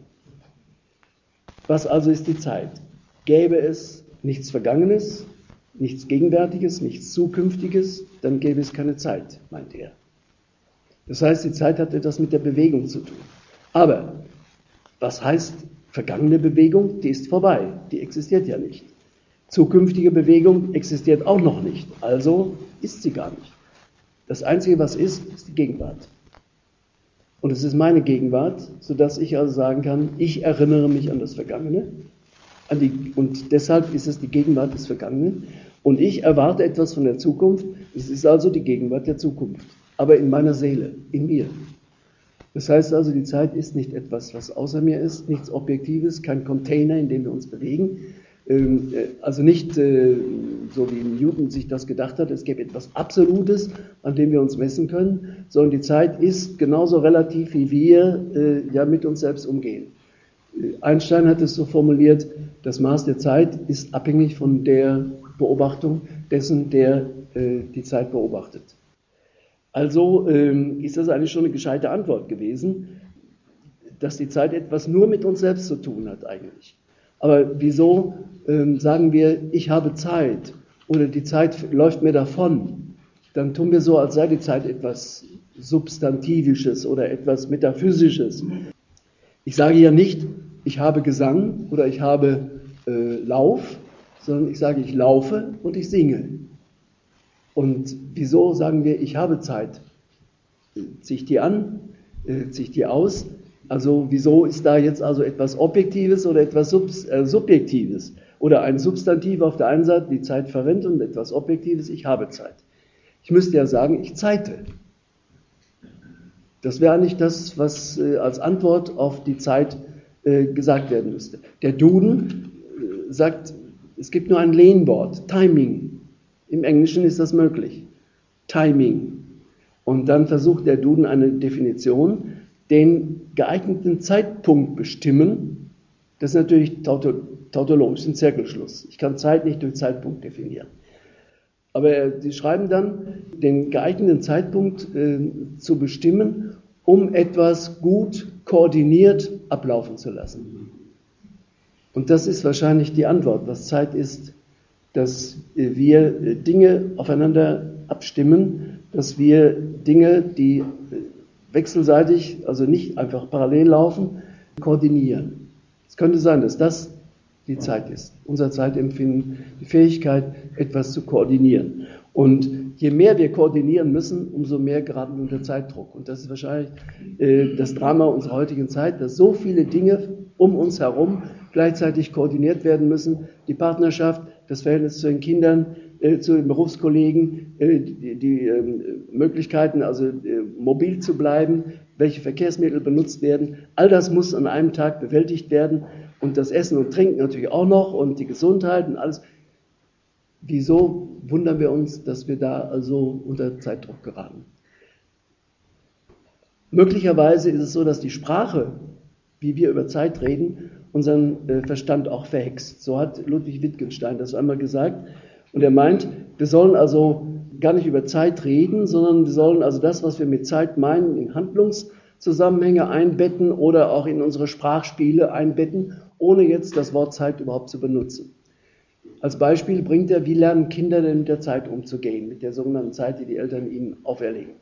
Was also ist die Zeit? Gäbe es nichts Vergangenes, nichts Gegenwärtiges, nichts Zukünftiges, dann gäbe es keine Zeit, meint er. Das heißt, die Zeit hat etwas mit der Bewegung zu tun. Aber was heißt vergangene Bewegung? Die ist vorbei, die existiert ja nicht. Zukünftige Bewegung existiert auch noch nicht, also ist sie gar nicht. Das Einzige, was ist, ist die Gegenwart. Und es ist meine Gegenwart, sodass ich also sagen kann, ich erinnere mich an das Vergangene. Die, und deshalb ist es die Gegenwart des Vergangenen. Und ich erwarte etwas von der Zukunft. Es ist also die Gegenwart der Zukunft. Aber in meiner Seele, in mir. Das heißt also, die Zeit ist nicht etwas, was außer mir ist, nichts Objektives, kein Container, in dem wir uns bewegen, ähm, äh, also nicht äh, so wie Newton sich das gedacht hat, es gäbe etwas Absolutes, an dem wir uns messen können, sondern die Zeit ist genauso relativ, wie wir äh, ja mit uns selbst umgehen. Einstein hat es so formuliert, das Maß der Zeit ist abhängig von der Beobachtung dessen, der die Zeit beobachtet. Also ähm, ist das eigentlich schon eine gescheite Antwort gewesen, dass die Zeit etwas nur mit uns selbst zu tun hat eigentlich. Aber wieso ähm, sagen wir, ich habe Zeit oder die Zeit läuft mir davon? Dann tun wir so, als sei die Zeit etwas Substantivisches oder etwas Metaphysisches. Ich sage ja nicht, ich habe Gesang oder ich habe äh, Lauf, sondern ich sage, ich laufe und ich singe. Und wieso sagen wir, ich habe Zeit? Zieh ich die an? Äh, zieh ich die aus? Also wieso ist da jetzt also etwas Objektives oder etwas Sub äh, Subjektives? Oder ein Substantiv auf der einen Seite die Zeit verwendet und etwas Objektives, ich habe Zeit. Ich müsste ja sagen, ich zeite. Das wäre nicht das, was äh, als Antwort auf die Zeit äh, gesagt werden müsste. Der Duden äh, sagt, es gibt nur ein Lehnwort, Timing. Im Englischen ist das möglich. Timing. Und dann versucht der Duden eine Definition, den geeigneten Zeitpunkt bestimmen, das ist natürlich tautologisch ein Zirkelschluss. Ich kann Zeit nicht durch Zeitpunkt definieren. Aber sie schreiben dann, den geeigneten Zeitpunkt äh, zu bestimmen, um etwas gut koordiniert ablaufen zu lassen. Und das ist wahrscheinlich die Antwort, was Zeit ist, dass wir Dinge aufeinander abstimmen, dass wir Dinge, die wechselseitig, also nicht einfach parallel laufen, koordinieren. Es könnte sein, dass das die Zeit ist, unser Zeitempfinden, die Fähigkeit, etwas zu koordinieren. Und je mehr wir koordinieren müssen, umso mehr geraten wir unter Zeitdruck. Und das ist wahrscheinlich äh, das Drama unserer heutigen Zeit, dass so viele Dinge um uns herum gleichzeitig koordiniert werden müssen. Die Partnerschaft, das Verhältnis zu den Kindern, äh, zu den Berufskollegen, äh, die, die ähm, Möglichkeiten, also äh, mobil zu bleiben, welche Verkehrsmittel benutzt werden. All das muss an einem Tag bewältigt werden und das Essen und Trinken natürlich auch noch und die Gesundheit und alles. Wieso wundern wir uns, dass wir da also unter Zeitdruck geraten? Möglicherweise ist es so, dass die Sprache, wie wir über Zeit reden, unseren äh, Verstand auch verhext. So hat Ludwig Wittgenstein das einmal gesagt. Und er meint, wir sollen also gar nicht über Zeit reden, sondern wir sollen also das, was wir mit Zeit meinen, in Handlungs, Zusammenhänge einbetten oder auch in unsere Sprachspiele einbetten, ohne jetzt das Wort Zeit überhaupt zu benutzen. Als Beispiel bringt er, wie lernen Kinder denn mit der Zeit umzugehen, mit der sogenannten Zeit, die die Eltern ihnen auferlegen.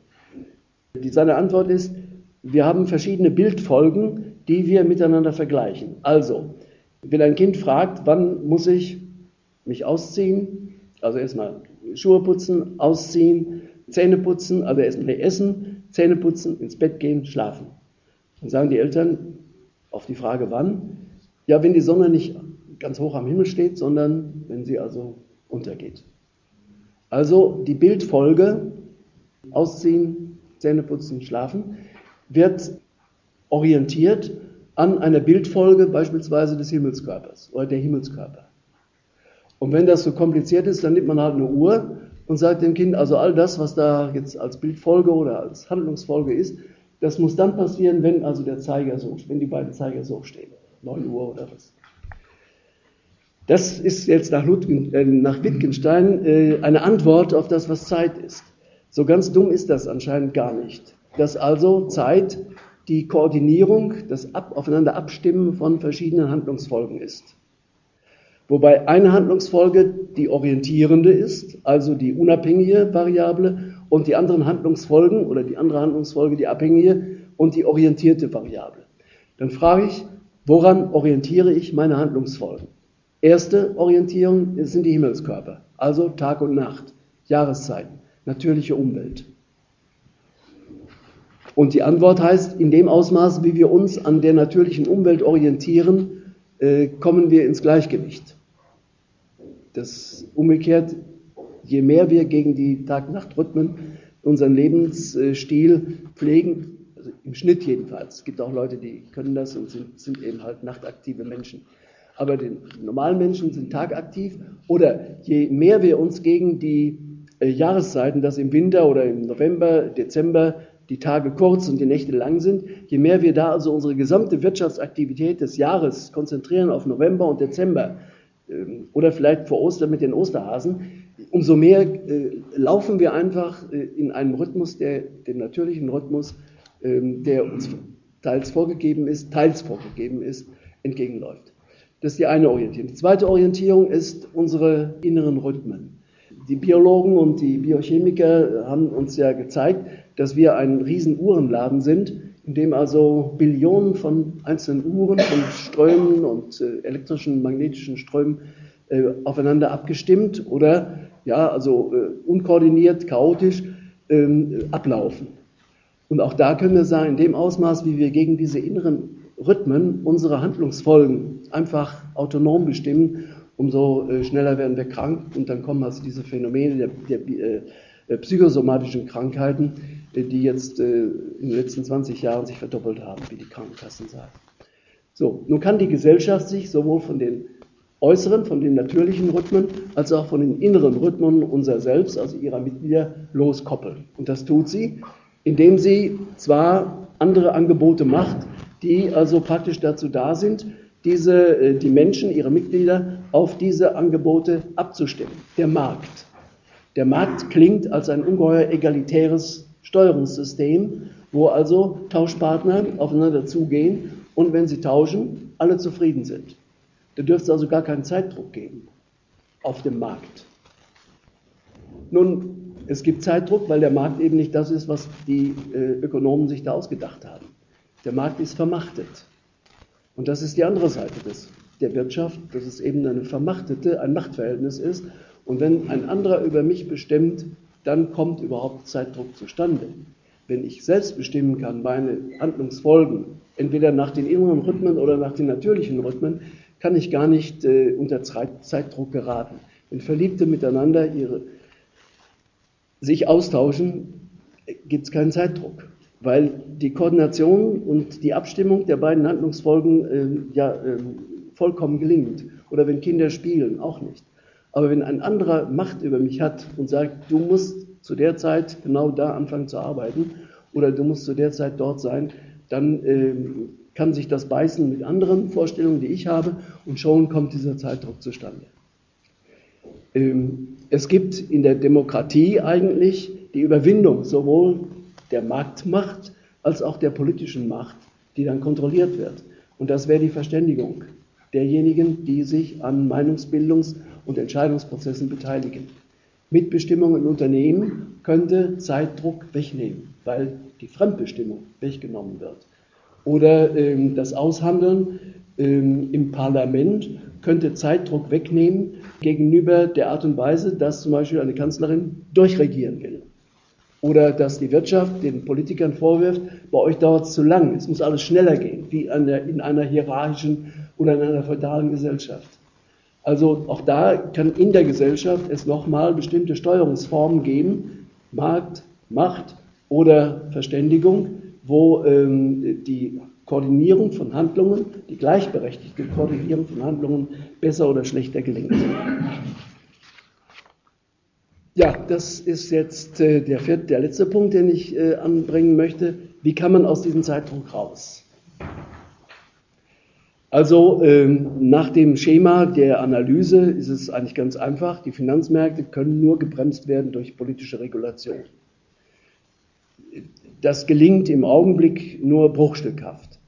Die, seine Antwort ist, wir haben verschiedene Bildfolgen, die wir miteinander vergleichen. Also, wenn ein Kind fragt, wann muss ich mich ausziehen, also erstmal Schuhe putzen, ausziehen, Zähne putzen, also erstmal essen, Zähne putzen, ins Bett gehen, schlafen. Dann sagen die Eltern auf die Frage, wann? Ja, wenn die Sonne nicht ganz hoch am Himmel steht, sondern wenn sie also untergeht. Also die Bildfolge, ausziehen, Zähne putzen, schlafen, wird orientiert an einer Bildfolge beispielsweise des Himmelskörpers oder der Himmelskörper. Und wenn das so kompliziert ist, dann nimmt man halt eine Uhr und sagt dem Kind, also all das, was da jetzt als Bildfolge oder als Handlungsfolge ist, das muss dann passieren, wenn also der Zeiger so, wenn die beiden Zeiger so stehen. 9 Uhr oder was. Das ist jetzt nach, Ludwig, äh, nach Wittgenstein äh, eine Antwort auf das, was Zeit ist. So ganz dumm ist das anscheinend gar nicht. Dass also Zeit die Koordinierung, das Ab Aufeinander Abstimmen von verschiedenen Handlungsfolgen ist. Wobei eine Handlungsfolge die orientierende ist, also die unabhängige Variable, und die anderen Handlungsfolgen oder die andere Handlungsfolge die abhängige und die orientierte Variable. Dann frage ich, woran orientiere ich meine Handlungsfolgen? Erste Orientierung sind die Himmelskörper, also Tag und Nacht, Jahreszeiten, natürliche Umwelt. Und die Antwort heißt, in dem Ausmaß, wie wir uns an der natürlichen Umwelt orientieren, äh, kommen wir ins Gleichgewicht. Das umgekehrt, je mehr wir gegen die Tag-Nacht-Rhythmen unseren Lebensstil pflegen, also im Schnitt jedenfalls, es gibt auch Leute, die können das und sind, sind eben halt nachtaktive Menschen. Aber die normalen Menschen sind tagaktiv. Oder je mehr wir uns gegen die äh, Jahreszeiten, dass im Winter oder im November, Dezember die Tage kurz und die Nächte lang sind, je mehr wir da also unsere gesamte Wirtschaftsaktivität des Jahres konzentrieren auf November und Dezember ähm, oder vielleicht vor Ostern mit den Osterhasen, umso mehr äh, laufen wir einfach äh, in einem Rhythmus, der dem natürlichen Rhythmus, ähm, der uns teils vorgegeben ist, teils vorgegeben ist, entgegenläuft. Das ist die eine Orientierung. Die zweite Orientierung ist unsere inneren Rhythmen. Die Biologen und die Biochemiker haben uns ja gezeigt, dass wir ein riesen Uhrenladen sind, in dem also Billionen von einzelnen Uhren, von Strömen und äh, elektrischen, magnetischen Strömen äh, aufeinander abgestimmt oder ja, also äh, unkoordiniert, chaotisch ähm, ablaufen. Und auch da können wir sagen, in dem Ausmaß, wie wir gegen diese inneren Rhythmen unsere Handlungsfolgen einfach autonom bestimmen, umso äh, schneller werden wir krank und dann kommen also diese Phänomene der, der, der äh, psychosomatischen Krankheiten, die jetzt äh, in den letzten 20 Jahren sich verdoppelt haben, wie die Krankenkassen sagen. So, nun kann die Gesellschaft sich sowohl von den äußeren, von den natürlichen Rhythmen, als auch von den inneren Rhythmen unserer selbst, also ihrer Mitglieder, loskoppeln. Und das tut sie, indem sie zwar andere Angebote macht, die also praktisch dazu da sind, diese, äh, die Menschen, ihre Mitglieder auf diese Angebote abzustimmen. Der Markt. Der Markt klingt als ein ungeheuer egalitäres Steuerungssystem, wo also Tauschpartner aufeinander zugehen und wenn sie tauschen, alle zufrieden sind. Da dürfte es also gar keinen Zeitdruck geben auf dem Markt. Nun, es gibt Zeitdruck, weil der Markt eben nicht das ist, was die äh, Ökonomen sich da ausgedacht haben. Der Markt ist vermachtet. Und das ist die andere Seite des, der Wirtschaft, dass es eben eine vermachtete, ein Machtverhältnis ist. Und wenn ein anderer über mich bestimmt, dann kommt überhaupt Zeitdruck zustande. Wenn ich selbst bestimmen kann, meine Handlungsfolgen, entweder nach den inneren Rhythmen oder nach den natürlichen Rhythmen, kann ich gar nicht äh, unter Zeitdruck geraten. Wenn Verliebte miteinander ihre, sich austauschen, gibt es keinen Zeitdruck, weil die Koordination und die Abstimmung der beiden Handlungsfolgen äh, ja äh, vollkommen gelingt. Oder wenn Kinder spielen, auch nicht. Aber wenn ein anderer Macht über mich hat und sagt, du musst zu der Zeit genau da anfangen zu arbeiten oder du musst zu der Zeit dort sein, dann äh, kann sich das beißen mit anderen Vorstellungen, die ich habe, und schon kommt dieser Zeitdruck zustande. Ähm, es gibt in der Demokratie eigentlich die Überwindung sowohl der Marktmacht als auch der politischen Macht, die dann kontrolliert wird. Und das wäre die Verständigung derjenigen, die sich an Meinungsbildungs- und Entscheidungsprozessen beteiligen. Mitbestimmung im Unternehmen könnte Zeitdruck wegnehmen, weil die Fremdbestimmung weggenommen wird. Oder ähm, das Aushandeln ähm, im Parlament könnte Zeitdruck wegnehmen gegenüber der Art und Weise, dass zum Beispiel eine Kanzlerin durchregieren will. Oder dass die Wirtschaft den Politikern vorwirft, bei euch dauert es zu lang, es muss alles schneller gehen, wie in einer hierarchischen oder in einer feudalen Gesellschaft. Also auch da kann in der Gesellschaft es nochmal bestimmte Steuerungsformen geben, Markt, Macht oder Verständigung, wo ähm, die Koordinierung von Handlungen, die gleichberechtigte Koordinierung von Handlungen besser oder schlechter gelingt. Ja, das ist jetzt äh, der, vierte, der letzte Punkt, den ich äh, anbringen möchte. Wie kann man aus diesem Zeitdruck raus? Also ähm, nach dem Schema der Analyse ist es eigentlich ganz einfach. Die Finanzmärkte können nur gebremst werden durch politische Regulation. Das gelingt im Augenblick nur bruchstückhaft.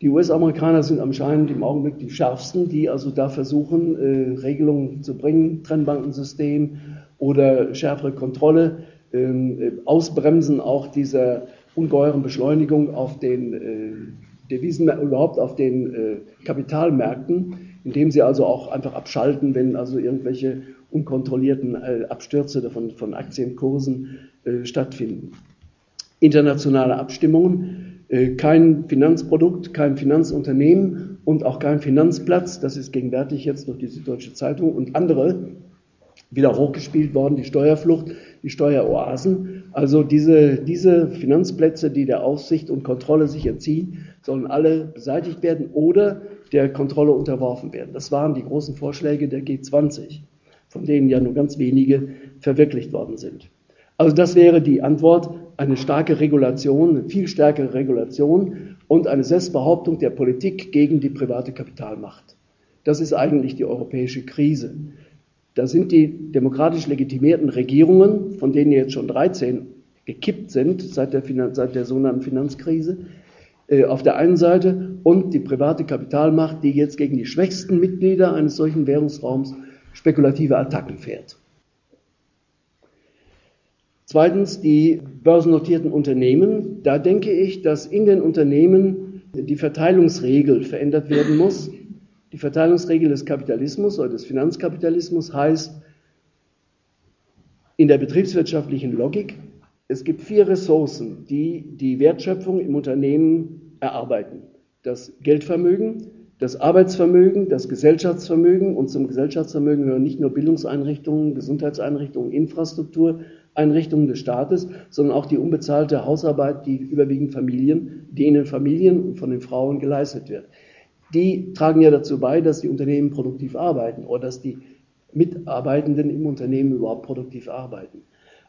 Die US-Amerikaner sind anscheinend im Augenblick die schärfsten, die also da versuchen, äh, Regelungen zu bringen, Trennbankensystem oder schärfere Kontrolle, ähm, äh, Ausbremsen auch dieser ungeheuren Beschleunigung auf den äh, Devisen, überhaupt auf den äh, Kapitalmärkten, indem sie also auch einfach abschalten, wenn also irgendwelche unkontrollierten äh, Abstürze von, von Aktienkursen stattfinden. Internationale Abstimmungen, kein Finanzprodukt, kein Finanzunternehmen und auch kein Finanzplatz, das ist gegenwärtig jetzt durch die Süddeutsche Zeitung und andere wieder hochgespielt worden, die Steuerflucht, die Steueroasen. Also diese, diese Finanzplätze, die der Aufsicht und Kontrolle sich entziehen, sollen alle beseitigt werden oder der Kontrolle unterworfen werden. Das waren die großen Vorschläge der G20, von denen ja nur ganz wenige verwirklicht worden sind. Also das wäre die Antwort, eine starke Regulation, eine viel stärkere Regulation und eine Selbstbehauptung der Politik gegen die private Kapitalmacht. Das ist eigentlich die europäische Krise. Da sind die demokratisch legitimierten Regierungen, von denen jetzt schon 13 gekippt sind seit der, seit der sogenannten Finanzkrise, äh, auf der einen Seite und die private Kapitalmacht, die jetzt gegen die schwächsten Mitglieder eines solchen Währungsraums spekulative Attacken fährt. Zweitens die börsennotierten Unternehmen. Da denke ich, dass in den Unternehmen die Verteilungsregel verändert werden muss. Die Verteilungsregel des Kapitalismus oder des Finanzkapitalismus heißt in der betriebswirtschaftlichen Logik, es gibt vier Ressourcen, die die Wertschöpfung im Unternehmen erarbeiten. Das Geldvermögen, das Arbeitsvermögen, das Gesellschaftsvermögen und zum Gesellschaftsvermögen gehören nicht nur Bildungseinrichtungen, Gesundheitseinrichtungen, Infrastruktureinrichtungen des Staates, sondern auch die unbezahlte Hausarbeit, die überwiegend Familien, die in den Familien und von den Frauen geleistet wird die tragen ja dazu bei, dass die Unternehmen produktiv arbeiten oder dass die Mitarbeitenden im Unternehmen überhaupt produktiv arbeiten.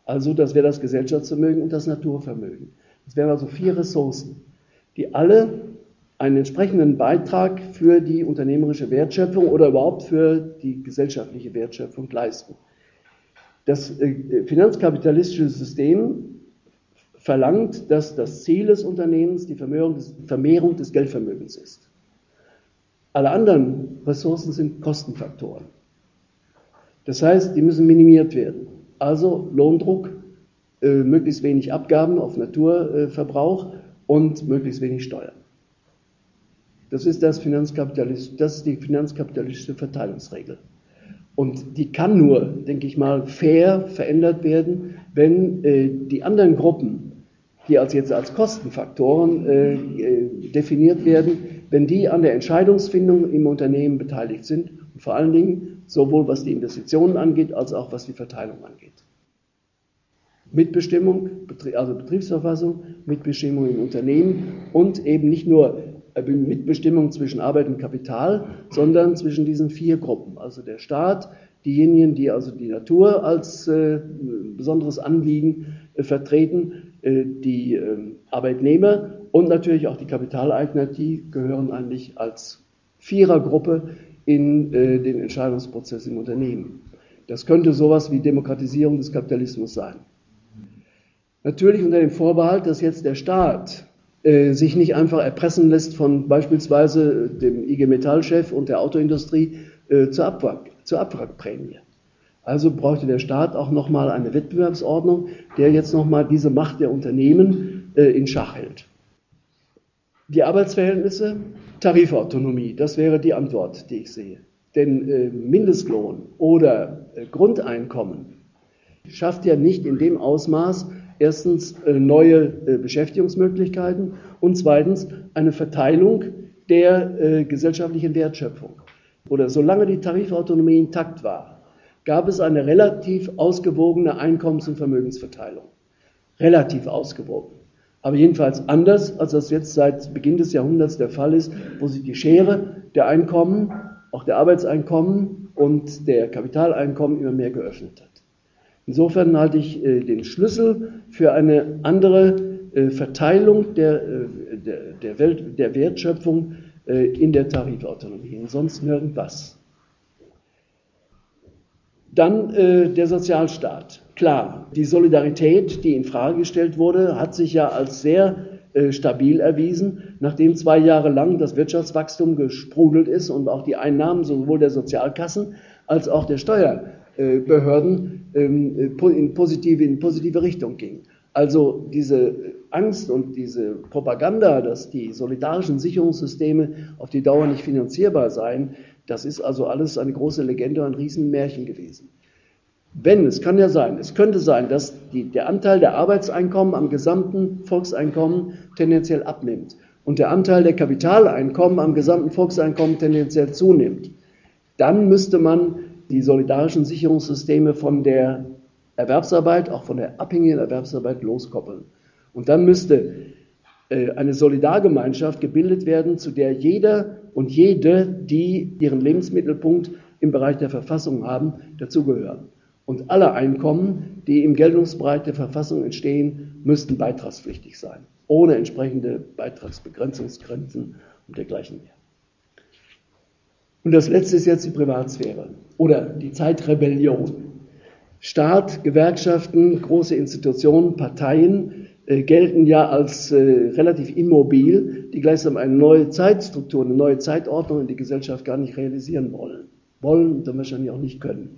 Also das wäre das Gesellschaftsvermögen und das Naturvermögen. Das wären also vier Ressourcen, die alle einen entsprechenden Beitrag für die unternehmerische Wertschöpfung oder überhaupt für die gesellschaftliche Wertschöpfung leisten. Das äh, finanzkapitalistische System verlangt, dass das Ziel des Unternehmens die Vermehrung des, Vermehrung des Geldvermögens ist. Alle anderen Ressourcen sind Kostenfaktoren. Das heißt, die müssen minimiert werden. Also Lohndruck, äh, möglichst wenig Abgaben auf Naturverbrauch äh, und möglichst wenig Steuern. Das ist, das, Finanzkapitalist, das ist die finanzkapitalistische Verteilungsregel. Und die kann nur, denke ich mal, fair verändert werden, wenn äh, die anderen Gruppen, die als jetzt als Kostenfaktoren äh, äh definiert werden, wenn die an der Entscheidungsfindung im Unternehmen beteiligt sind und vor allen Dingen sowohl was die Investitionen angeht, als auch was die Verteilung angeht. Mitbestimmung, also Betriebsverfassung, Mitbestimmung im Unternehmen und eben nicht nur äh, Mitbestimmung zwischen Arbeit und Kapital, sondern zwischen diesen vier Gruppen, also der Staat, diejenigen, die also die Natur als äh, besonderes Anliegen äh, vertreten, die ähm, Arbeitnehmer und natürlich auch die Kapitaleigner, die gehören eigentlich als Vierergruppe in äh, den Entscheidungsprozess im Unternehmen. Das könnte sowas wie Demokratisierung des Kapitalismus sein. Natürlich unter dem Vorbehalt, dass jetzt der Staat äh, sich nicht einfach erpressen lässt von beispielsweise dem IG Metall-Chef und der Autoindustrie äh, zur, Abwrack, zur Abwrackprämie. Also brauchte der Staat auch nochmal eine Wettbewerbsordnung, der jetzt nochmal diese Macht der Unternehmen äh, in Schach hält. Die Arbeitsverhältnisse, Tarifautonomie, das wäre die Antwort, die ich sehe. Denn äh, Mindestlohn oder äh, Grundeinkommen schafft ja nicht in dem Ausmaß erstens äh, neue äh, Beschäftigungsmöglichkeiten und zweitens eine Verteilung der äh, gesellschaftlichen Wertschöpfung. Oder solange die Tarifautonomie intakt war, gab es eine relativ ausgewogene Einkommens- und Vermögensverteilung. Relativ ausgewogen. Aber jedenfalls anders, als das jetzt seit Beginn des Jahrhunderts der Fall ist, wo sich die Schere der Einkommen, auch der Arbeitseinkommen und der Kapitaleinkommen immer mehr geöffnet hat. Insofern halte ich äh, den Schlüssel für eine andere äh, Verteilung der, äh, der, der, Welt, der Wertschöpfung äh, in der Tarifautonomie und sonst nirgendwas. Dann äh, der Sozialstaat. Klar, die Solidarität, die in Frage gestellt wurde, hat sich ja als sehr äh, stabil erwiesen, nachdem zwei Jahre lang das Wirtschaftswachstum gesprudelt ist und auch die Einnahmen sowohl der Sozialkassen als auch der Steuerbehörden ähm, in positive, in positive Richtung gingen. Also diese Angst und diese Propaganda, dass die solidarischen Sicherungssysteme auf die Dauer nicht finanzierbar seien, das ist also alles eine große Legende, ein Riesenmärchen gewesen. Wenn, es kann ja sein, es könnte sein, dass die, der Anteil der Arbeitseinkommen am gesamten Volkseinkommen tendenziell abnimmt und der Anteil der Kapitaleinkommen am gesamten Volkseinkommen tendenziell zunimmt, dann müsste man die solidarischen Sicherungssysteme von der Erwerbsarbeit, auch von der abhängigen Erwerbsarbeit loskoppeln. Und dann müsste äh, eine Solidargemeinschaft gebildet werden, zu der jeder und jede, die ihren Lebensmittelpunkt im Bereich der Verfassung haben, dazugehören. Und alle Einkommen, die im Geltungsbereich der Verfassung entstehen, müssten beitragspflichtig sein, ohne entsprechende Beitragsbegrenzungsgrenzen und dergleichen mehr. Und das letzte ist jetzt die Privatsphäre oder die Zeitrebellion. Staat, Gewerkschaften, große Institutionen, Parteien gelten ja als äh, relativ immobil, die gleichsam eine neue Zeitstruktur, eine neue Zeitordnung in die Gesellschaft gar nicht realisieren wollen. Wollen und dann wahrscheinlich auch nicht können.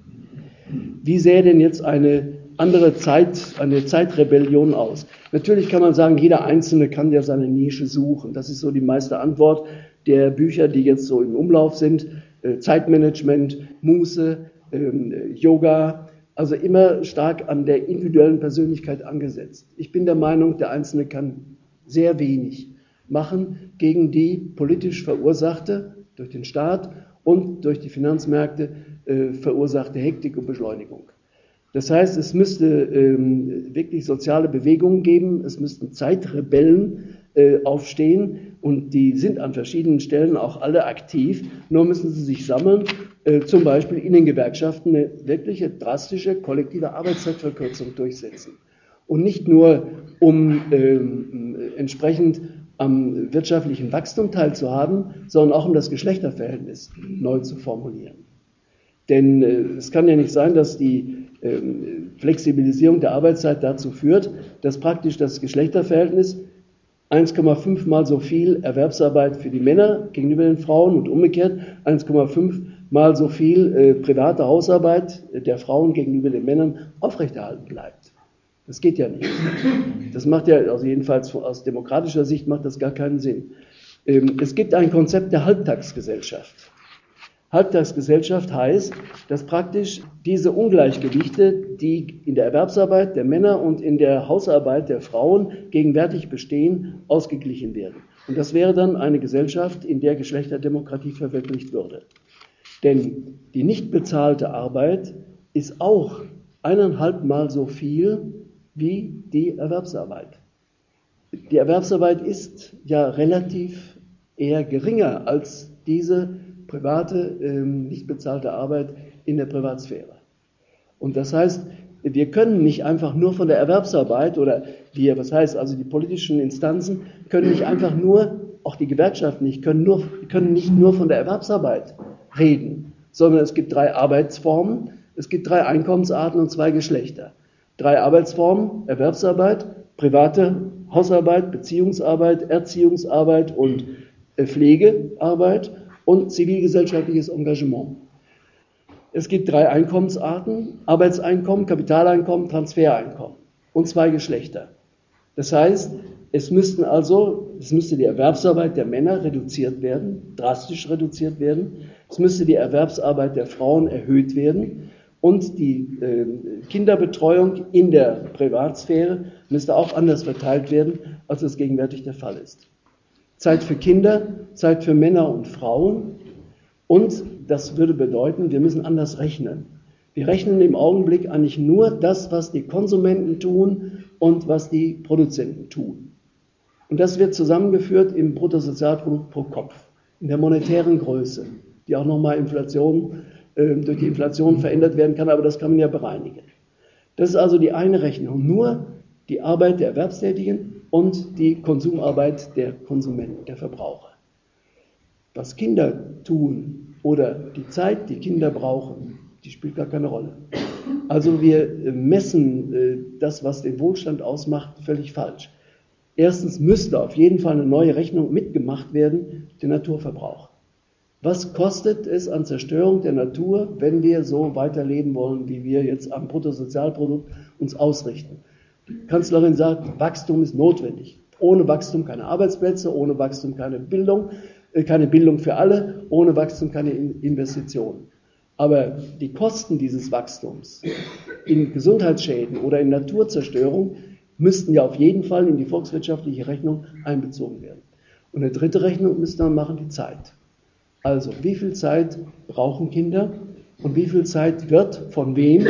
Wie sähe denn jetzt eine andere Zeit, eine Zeitrebellion aus? Natürlich kann man sagen, jeder Einzelne kann ja seine Nische suchen. Das ist so die meiste Antwort der Bücher, die jetzt so im Umlauf sind. Äh, Zeitmanagement, Muße, ähm, Yoga, also immer stark an der individuellen Persönlichkeit angesetzt. Ich bin der Meinung, der Einzelne kann sehr wenig machen gegen die politisch verursachte durch den Staat und durch die Finanzmärkte äh, verursachte Hektik und Beschleunigung. Das heißt, es müsste ähm, wirklich soziale Bewegungen geben, es müssten Zeitrebellen aufstehen und die sind an verschiedenen Stellen auch alle aktiv, nur müssen sie sich sammeln, äh, zum Beispiel in den Gewerkschaften eine wirkliche drastische kollektive Arbeitszeitverkürzung durchsetzen. Und nicht nur, um ähm, entsprechend am wirtschaftlichen Wachstum teilzuhaben, sondern auch um das Geschlechterverhältnis neu zu formulieren. Denn äh, es kann ja nicht sein, dass die ähm, Flexibilisierung der Arbeitszeit dazu führt, dass praktisch das Geschlechterverhältnis 1,5 mal so viel Erwerbsarbeit für die Männer gegenüber den Frauen und umgekehrt 1,5 mal so viel äh, private Hausarbeit der Frauen gegenüber den Männern aufrechterhalten bleibt. Das geht ja nicht. Das macht ja, also jedenfalls aus demokratischer Sicht macht das gar keinen Sinn. Ähm, es gibt ein Konzept der Halbtagsgesellschaft. Halbtagsgesellschaft heißt, dass praktisch diese Ungleichgewichte, die in der Erwerbsarbeit der Männer und in der Hausarbeit der Frauen gegenwärtig bestehen, ausgeglichen werden. Und das wäre dann eine Gesellschaft, in der Geschlechterdemokratie verwirklicht würde. Denn die nicht bezahlte Arbeit ist auch eineinhalb Mal so viel wie die Erwerbsarbeit. Die Erwerbsarbeit ist ja relativ eher geringer als diese private, ähm, nicht bezahlte Arbeit in der Privatsphäre. Und das heißt, wir können nicht einfach nur von der Erwerbsarbeit oder wir, was heißt also die politischen Instanzen, können nicht einfach nur, auch die Gewerkschaften nicht, können, nur, können nicht nur von der Erwerbsarbeit reden, sondern es gibt drei Arbeitsformen, es gibt drei Einkommensarten und zwei Geschlechter. Drei Arbeitsformen, Erwerbsarbeit, private Hausarbeit, Beziehungsarbeit, Erziehungsarbeit und äh, Pflegearbeit und zivilgesellschaftliches Engagement. Es gibt drei Einkommensarten, Arbeitseinkommen, Kapitaleinkommen, Transfereinkommen und zwei Geschlechter. Das heißt, es müssten also, es müsste die Erwerbsarbeit der Männer reduziert werden, drastisch reduziert werden. Es müsste die Erwerbsarbeit der Frauen erhöht werden und die äh, Kinderbetreuung in der Privatsphäre müsste auch anders verteilt werden, als es gegenwärtig der Fall ist. Zeit für Kinder, Zeit für Männer und Frauen. Und das würde bedeuten, wir müssen anders rechnen. Wir rechnen im Augenblick eigentlich nur das, was die Konsumenten tun und was die Produzenten tun. Und das wird zusammengeführt im Bruttosozialprodukt pro Kopf, in der monetären Größe, die auch nochmal Inflation, äh, durch die Inflation verändert werden kann, aber das kann man ja bereinigen. Das ist also die eine Rechnung, nur die Arbeit der Erwerbstätigen und die Konsumarbeit der Konsumenten, der Verbraucher. Was Kinder tun oder die Zeit, die Kinder brauchen, die spielt gar keine Rolle. Also wir messen äh, das, was den Wohlstand ausmacht, völlig falsch. Erstens müsste auf jeden Fall eine neue Rechnung mitgemacht werden, der Naturverbrauch. Was kostet es an Zerstörung der Natur, wenn wir so weiterleben wollen, wie wir jetzt am Bruttosozialprodukt uns ausrichten? Die Kanzlerin sagt, Wachstum ist notwendig. Ohne Wachstum keine Arbeitsplätze, ohne Wachstum keine Bildung, äh, keine Bildung für alle, ohne Wachstum keine Investitionen. Aber die Kosten dieses Wachstums in Gesundheitsschäden oder in Naturzerstörung müssten ja auf jeden Fall in die volkswirtschaftliche Rechnung einbezogen werden. Und eine dritte Rechnung müsste man machen, die Zeit. Also, wie viel Zeit brauchen Kinder und wie viel Zeit wird von wem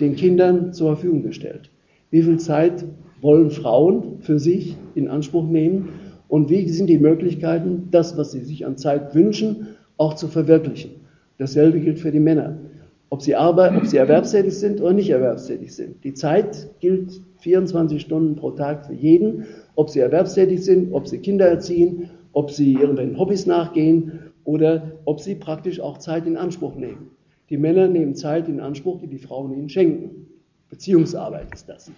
den Kindern zur Verfügung gestellt? Wie viel Zeit wollen Frauen für sich in Anspruch nehmen und wie sind die Möglichkeiten, das, was sie sich an Zeit wünschen, auch zu verwirklichen? Dasselbe gilt für die Männer. Ob sie, Arbeit, ob sie erwerbstätig sind oder nicht erwerbstätig sind. Die Zeit gilt 24 Stunden pro Tag für jeden, ob sie erwerbstätig sind, ob sie Kinder erziehen, ob sie irgendwelchen Hobbys nachgehen oder ob sie praktisch auch Zeit in Anspruch nehmen. Die Männer nehmen Zeit in Anspruch, die die Frauen ihnen schenken. Beziehungsarbeit ist das.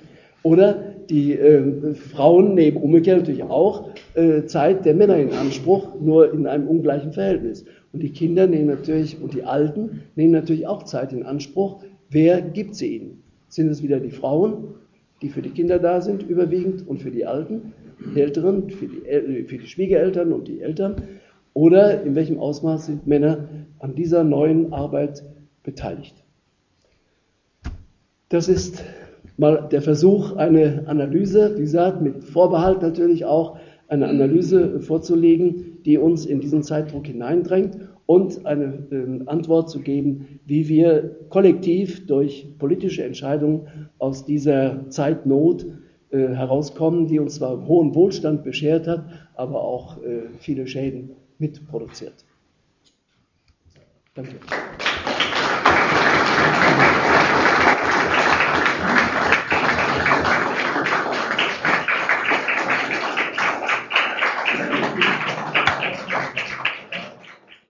Oder die äh, Frauen nehmen umgekehrt natürlich auch äh, Zeit der Männer in Anspruch, nur in einem ungleichen Verhältnis. Und die Kinder nehmen natürlich, und die Alten nehmen natürlich auch Zeit in Anspruch. Wer gibt sie ihnen? Sind es wieder die Frauen die für die Kinder da sind, überwiegend, und für die Alten, die Älteren, für die, äh, für die Schwiegereltern und die Eltern? Oder in welchem Ausmaß sind Männer an dieser neuen Arbeit beteiligt? Das ist mal der Versuch, eine Analyse, wie gesagt, mit Vorbehalt natürlich auch, eine Analyse vorzulegen, die uns in diesen Zeitdruck hineindrängt und eine äh, Antwort zu geben, wie wir kollektiv durch politische Entscheidungen aus dieser Zeitnot äh, herauskommen, die uns zwar hohen Wohlstand beschert hat, aber auch äh, viele Schäden mitproduziert. Danke.